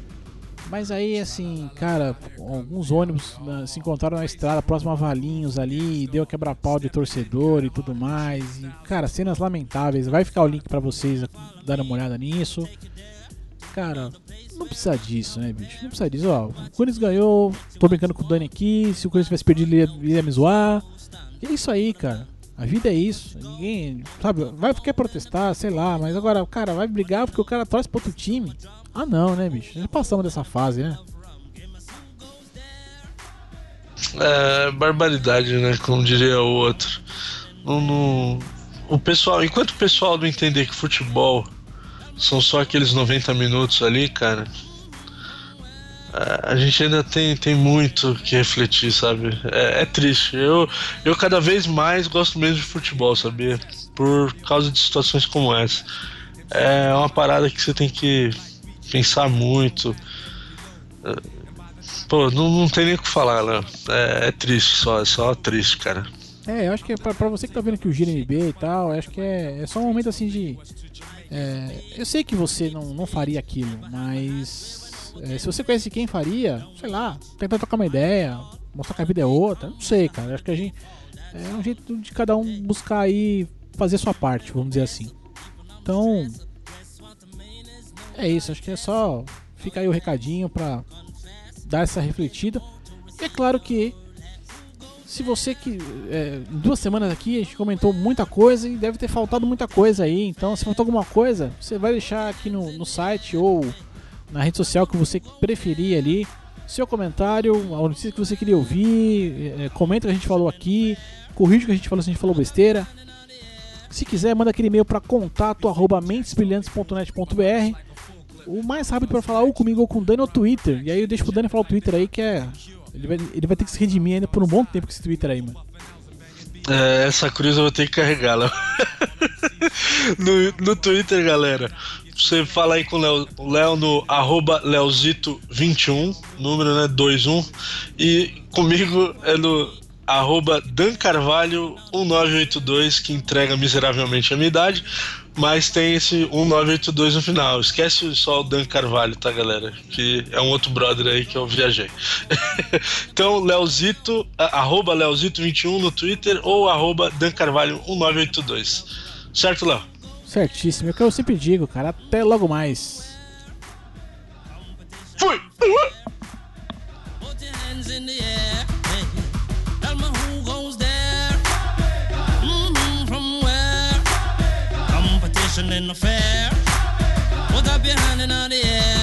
Mas aí, assim, cara, alguns ônibus né, se encontraram na estrada próximo a Valinhos ali, deu quebra-pau de torcedor e tudo mais. E, cara, cenas lamentáveis. Vai ficar o link para vocês darem uma olhada nisso. Cara, não precisa disso, né, bicho? Não precisa disso. Ó, o Corinthians ganhou, tô brincando com o Dani aqui. Se o Corinthians tivesse perdido, ele ia, ele ia me zoar. E é isso aí, cara. A vida é isso. Ninguém, sabe, vai quer protestar, sei lá, mas agora, cara, vai brigar porque o cara torce pro outro time. Ah, não, né, bicho? Já passamos dessa fase, né? É, barbaridade, né? Como diria o outro. Não... O pessoal, enquanto o pessoal não entender que futebol são só aqueles 90 minutos ali, cara, a gente ainda tem, tem muito que refletir, sabe? É, é, triste. Eu, eu cada vez mais gosto mesmo de futebol, sabia? Por causa de situações como essa. É uma parada que você tem que pensar muito. É, pô, não, não tem nem o que falar, né? É, é triste só, é só triste, cara. É, eu acho que é pra, pra você que tá vendo aqui o Gira MB e tal, acho que é, é só um momento assim de. É, eu sei que você não, não faria aquilo, mas é, se você conhece quem faria, sei lá, tentar trocar uma ideia, mostrar que a vida é outra, não sei, cara. Acho que a gente. É um jeito de cada um buscar aí fazer sua parte, vamos dizer assim. Então. É isso, acho que é só. Fica aí o recadinho pra dar essa refletida. E é claro que. Se você que. É, duas semanas aqui a gente comentou muita coisa e deve ter faltado muita coisa aí. Então, se faltou alguma coisa, você vai deixar aqui no, no site ou na rede social que você preferir ali. Seu comentário, a notícia que você queria ouvir, é, comenta o que a gente falou aqui, corrija o que a gente falou se a gente falou besteira. Se quiser, manda aquele e-mail para contato@mentesbrilhantes.net.br O mais rápido pra falar ou comigo ou com o Dani é o Twitter. E aí eu deixo pro Dani falar o Twitter aí, que é. Ele vai, ele vai ter que se redimir ainda por um bom tempo com esse Twitter aí, mano. É, essa cruz eu vou ter que carregar, Léo. no, no Twitter, galera. Você fala aí com o Léo, no arroba Leozito21, número né, 21. E comigo é no arroba Dan Carvalho 1982, que entrega miseravelmente a minha idade, mas tem esse 1982 no final. Esquece só o Dan Carvalho, tá, galera? Que é um outro brother aí que eu viajei. então, Leozito, arroba Leozito21 no Twitter ou arroba Dan Carvalho 1982. Certo, Léo? Certíssimo, é o que eu sempre digo, cara. Até logo mais. Fui! Put your hands in the air. passion in the fair. Put up your hand in the air.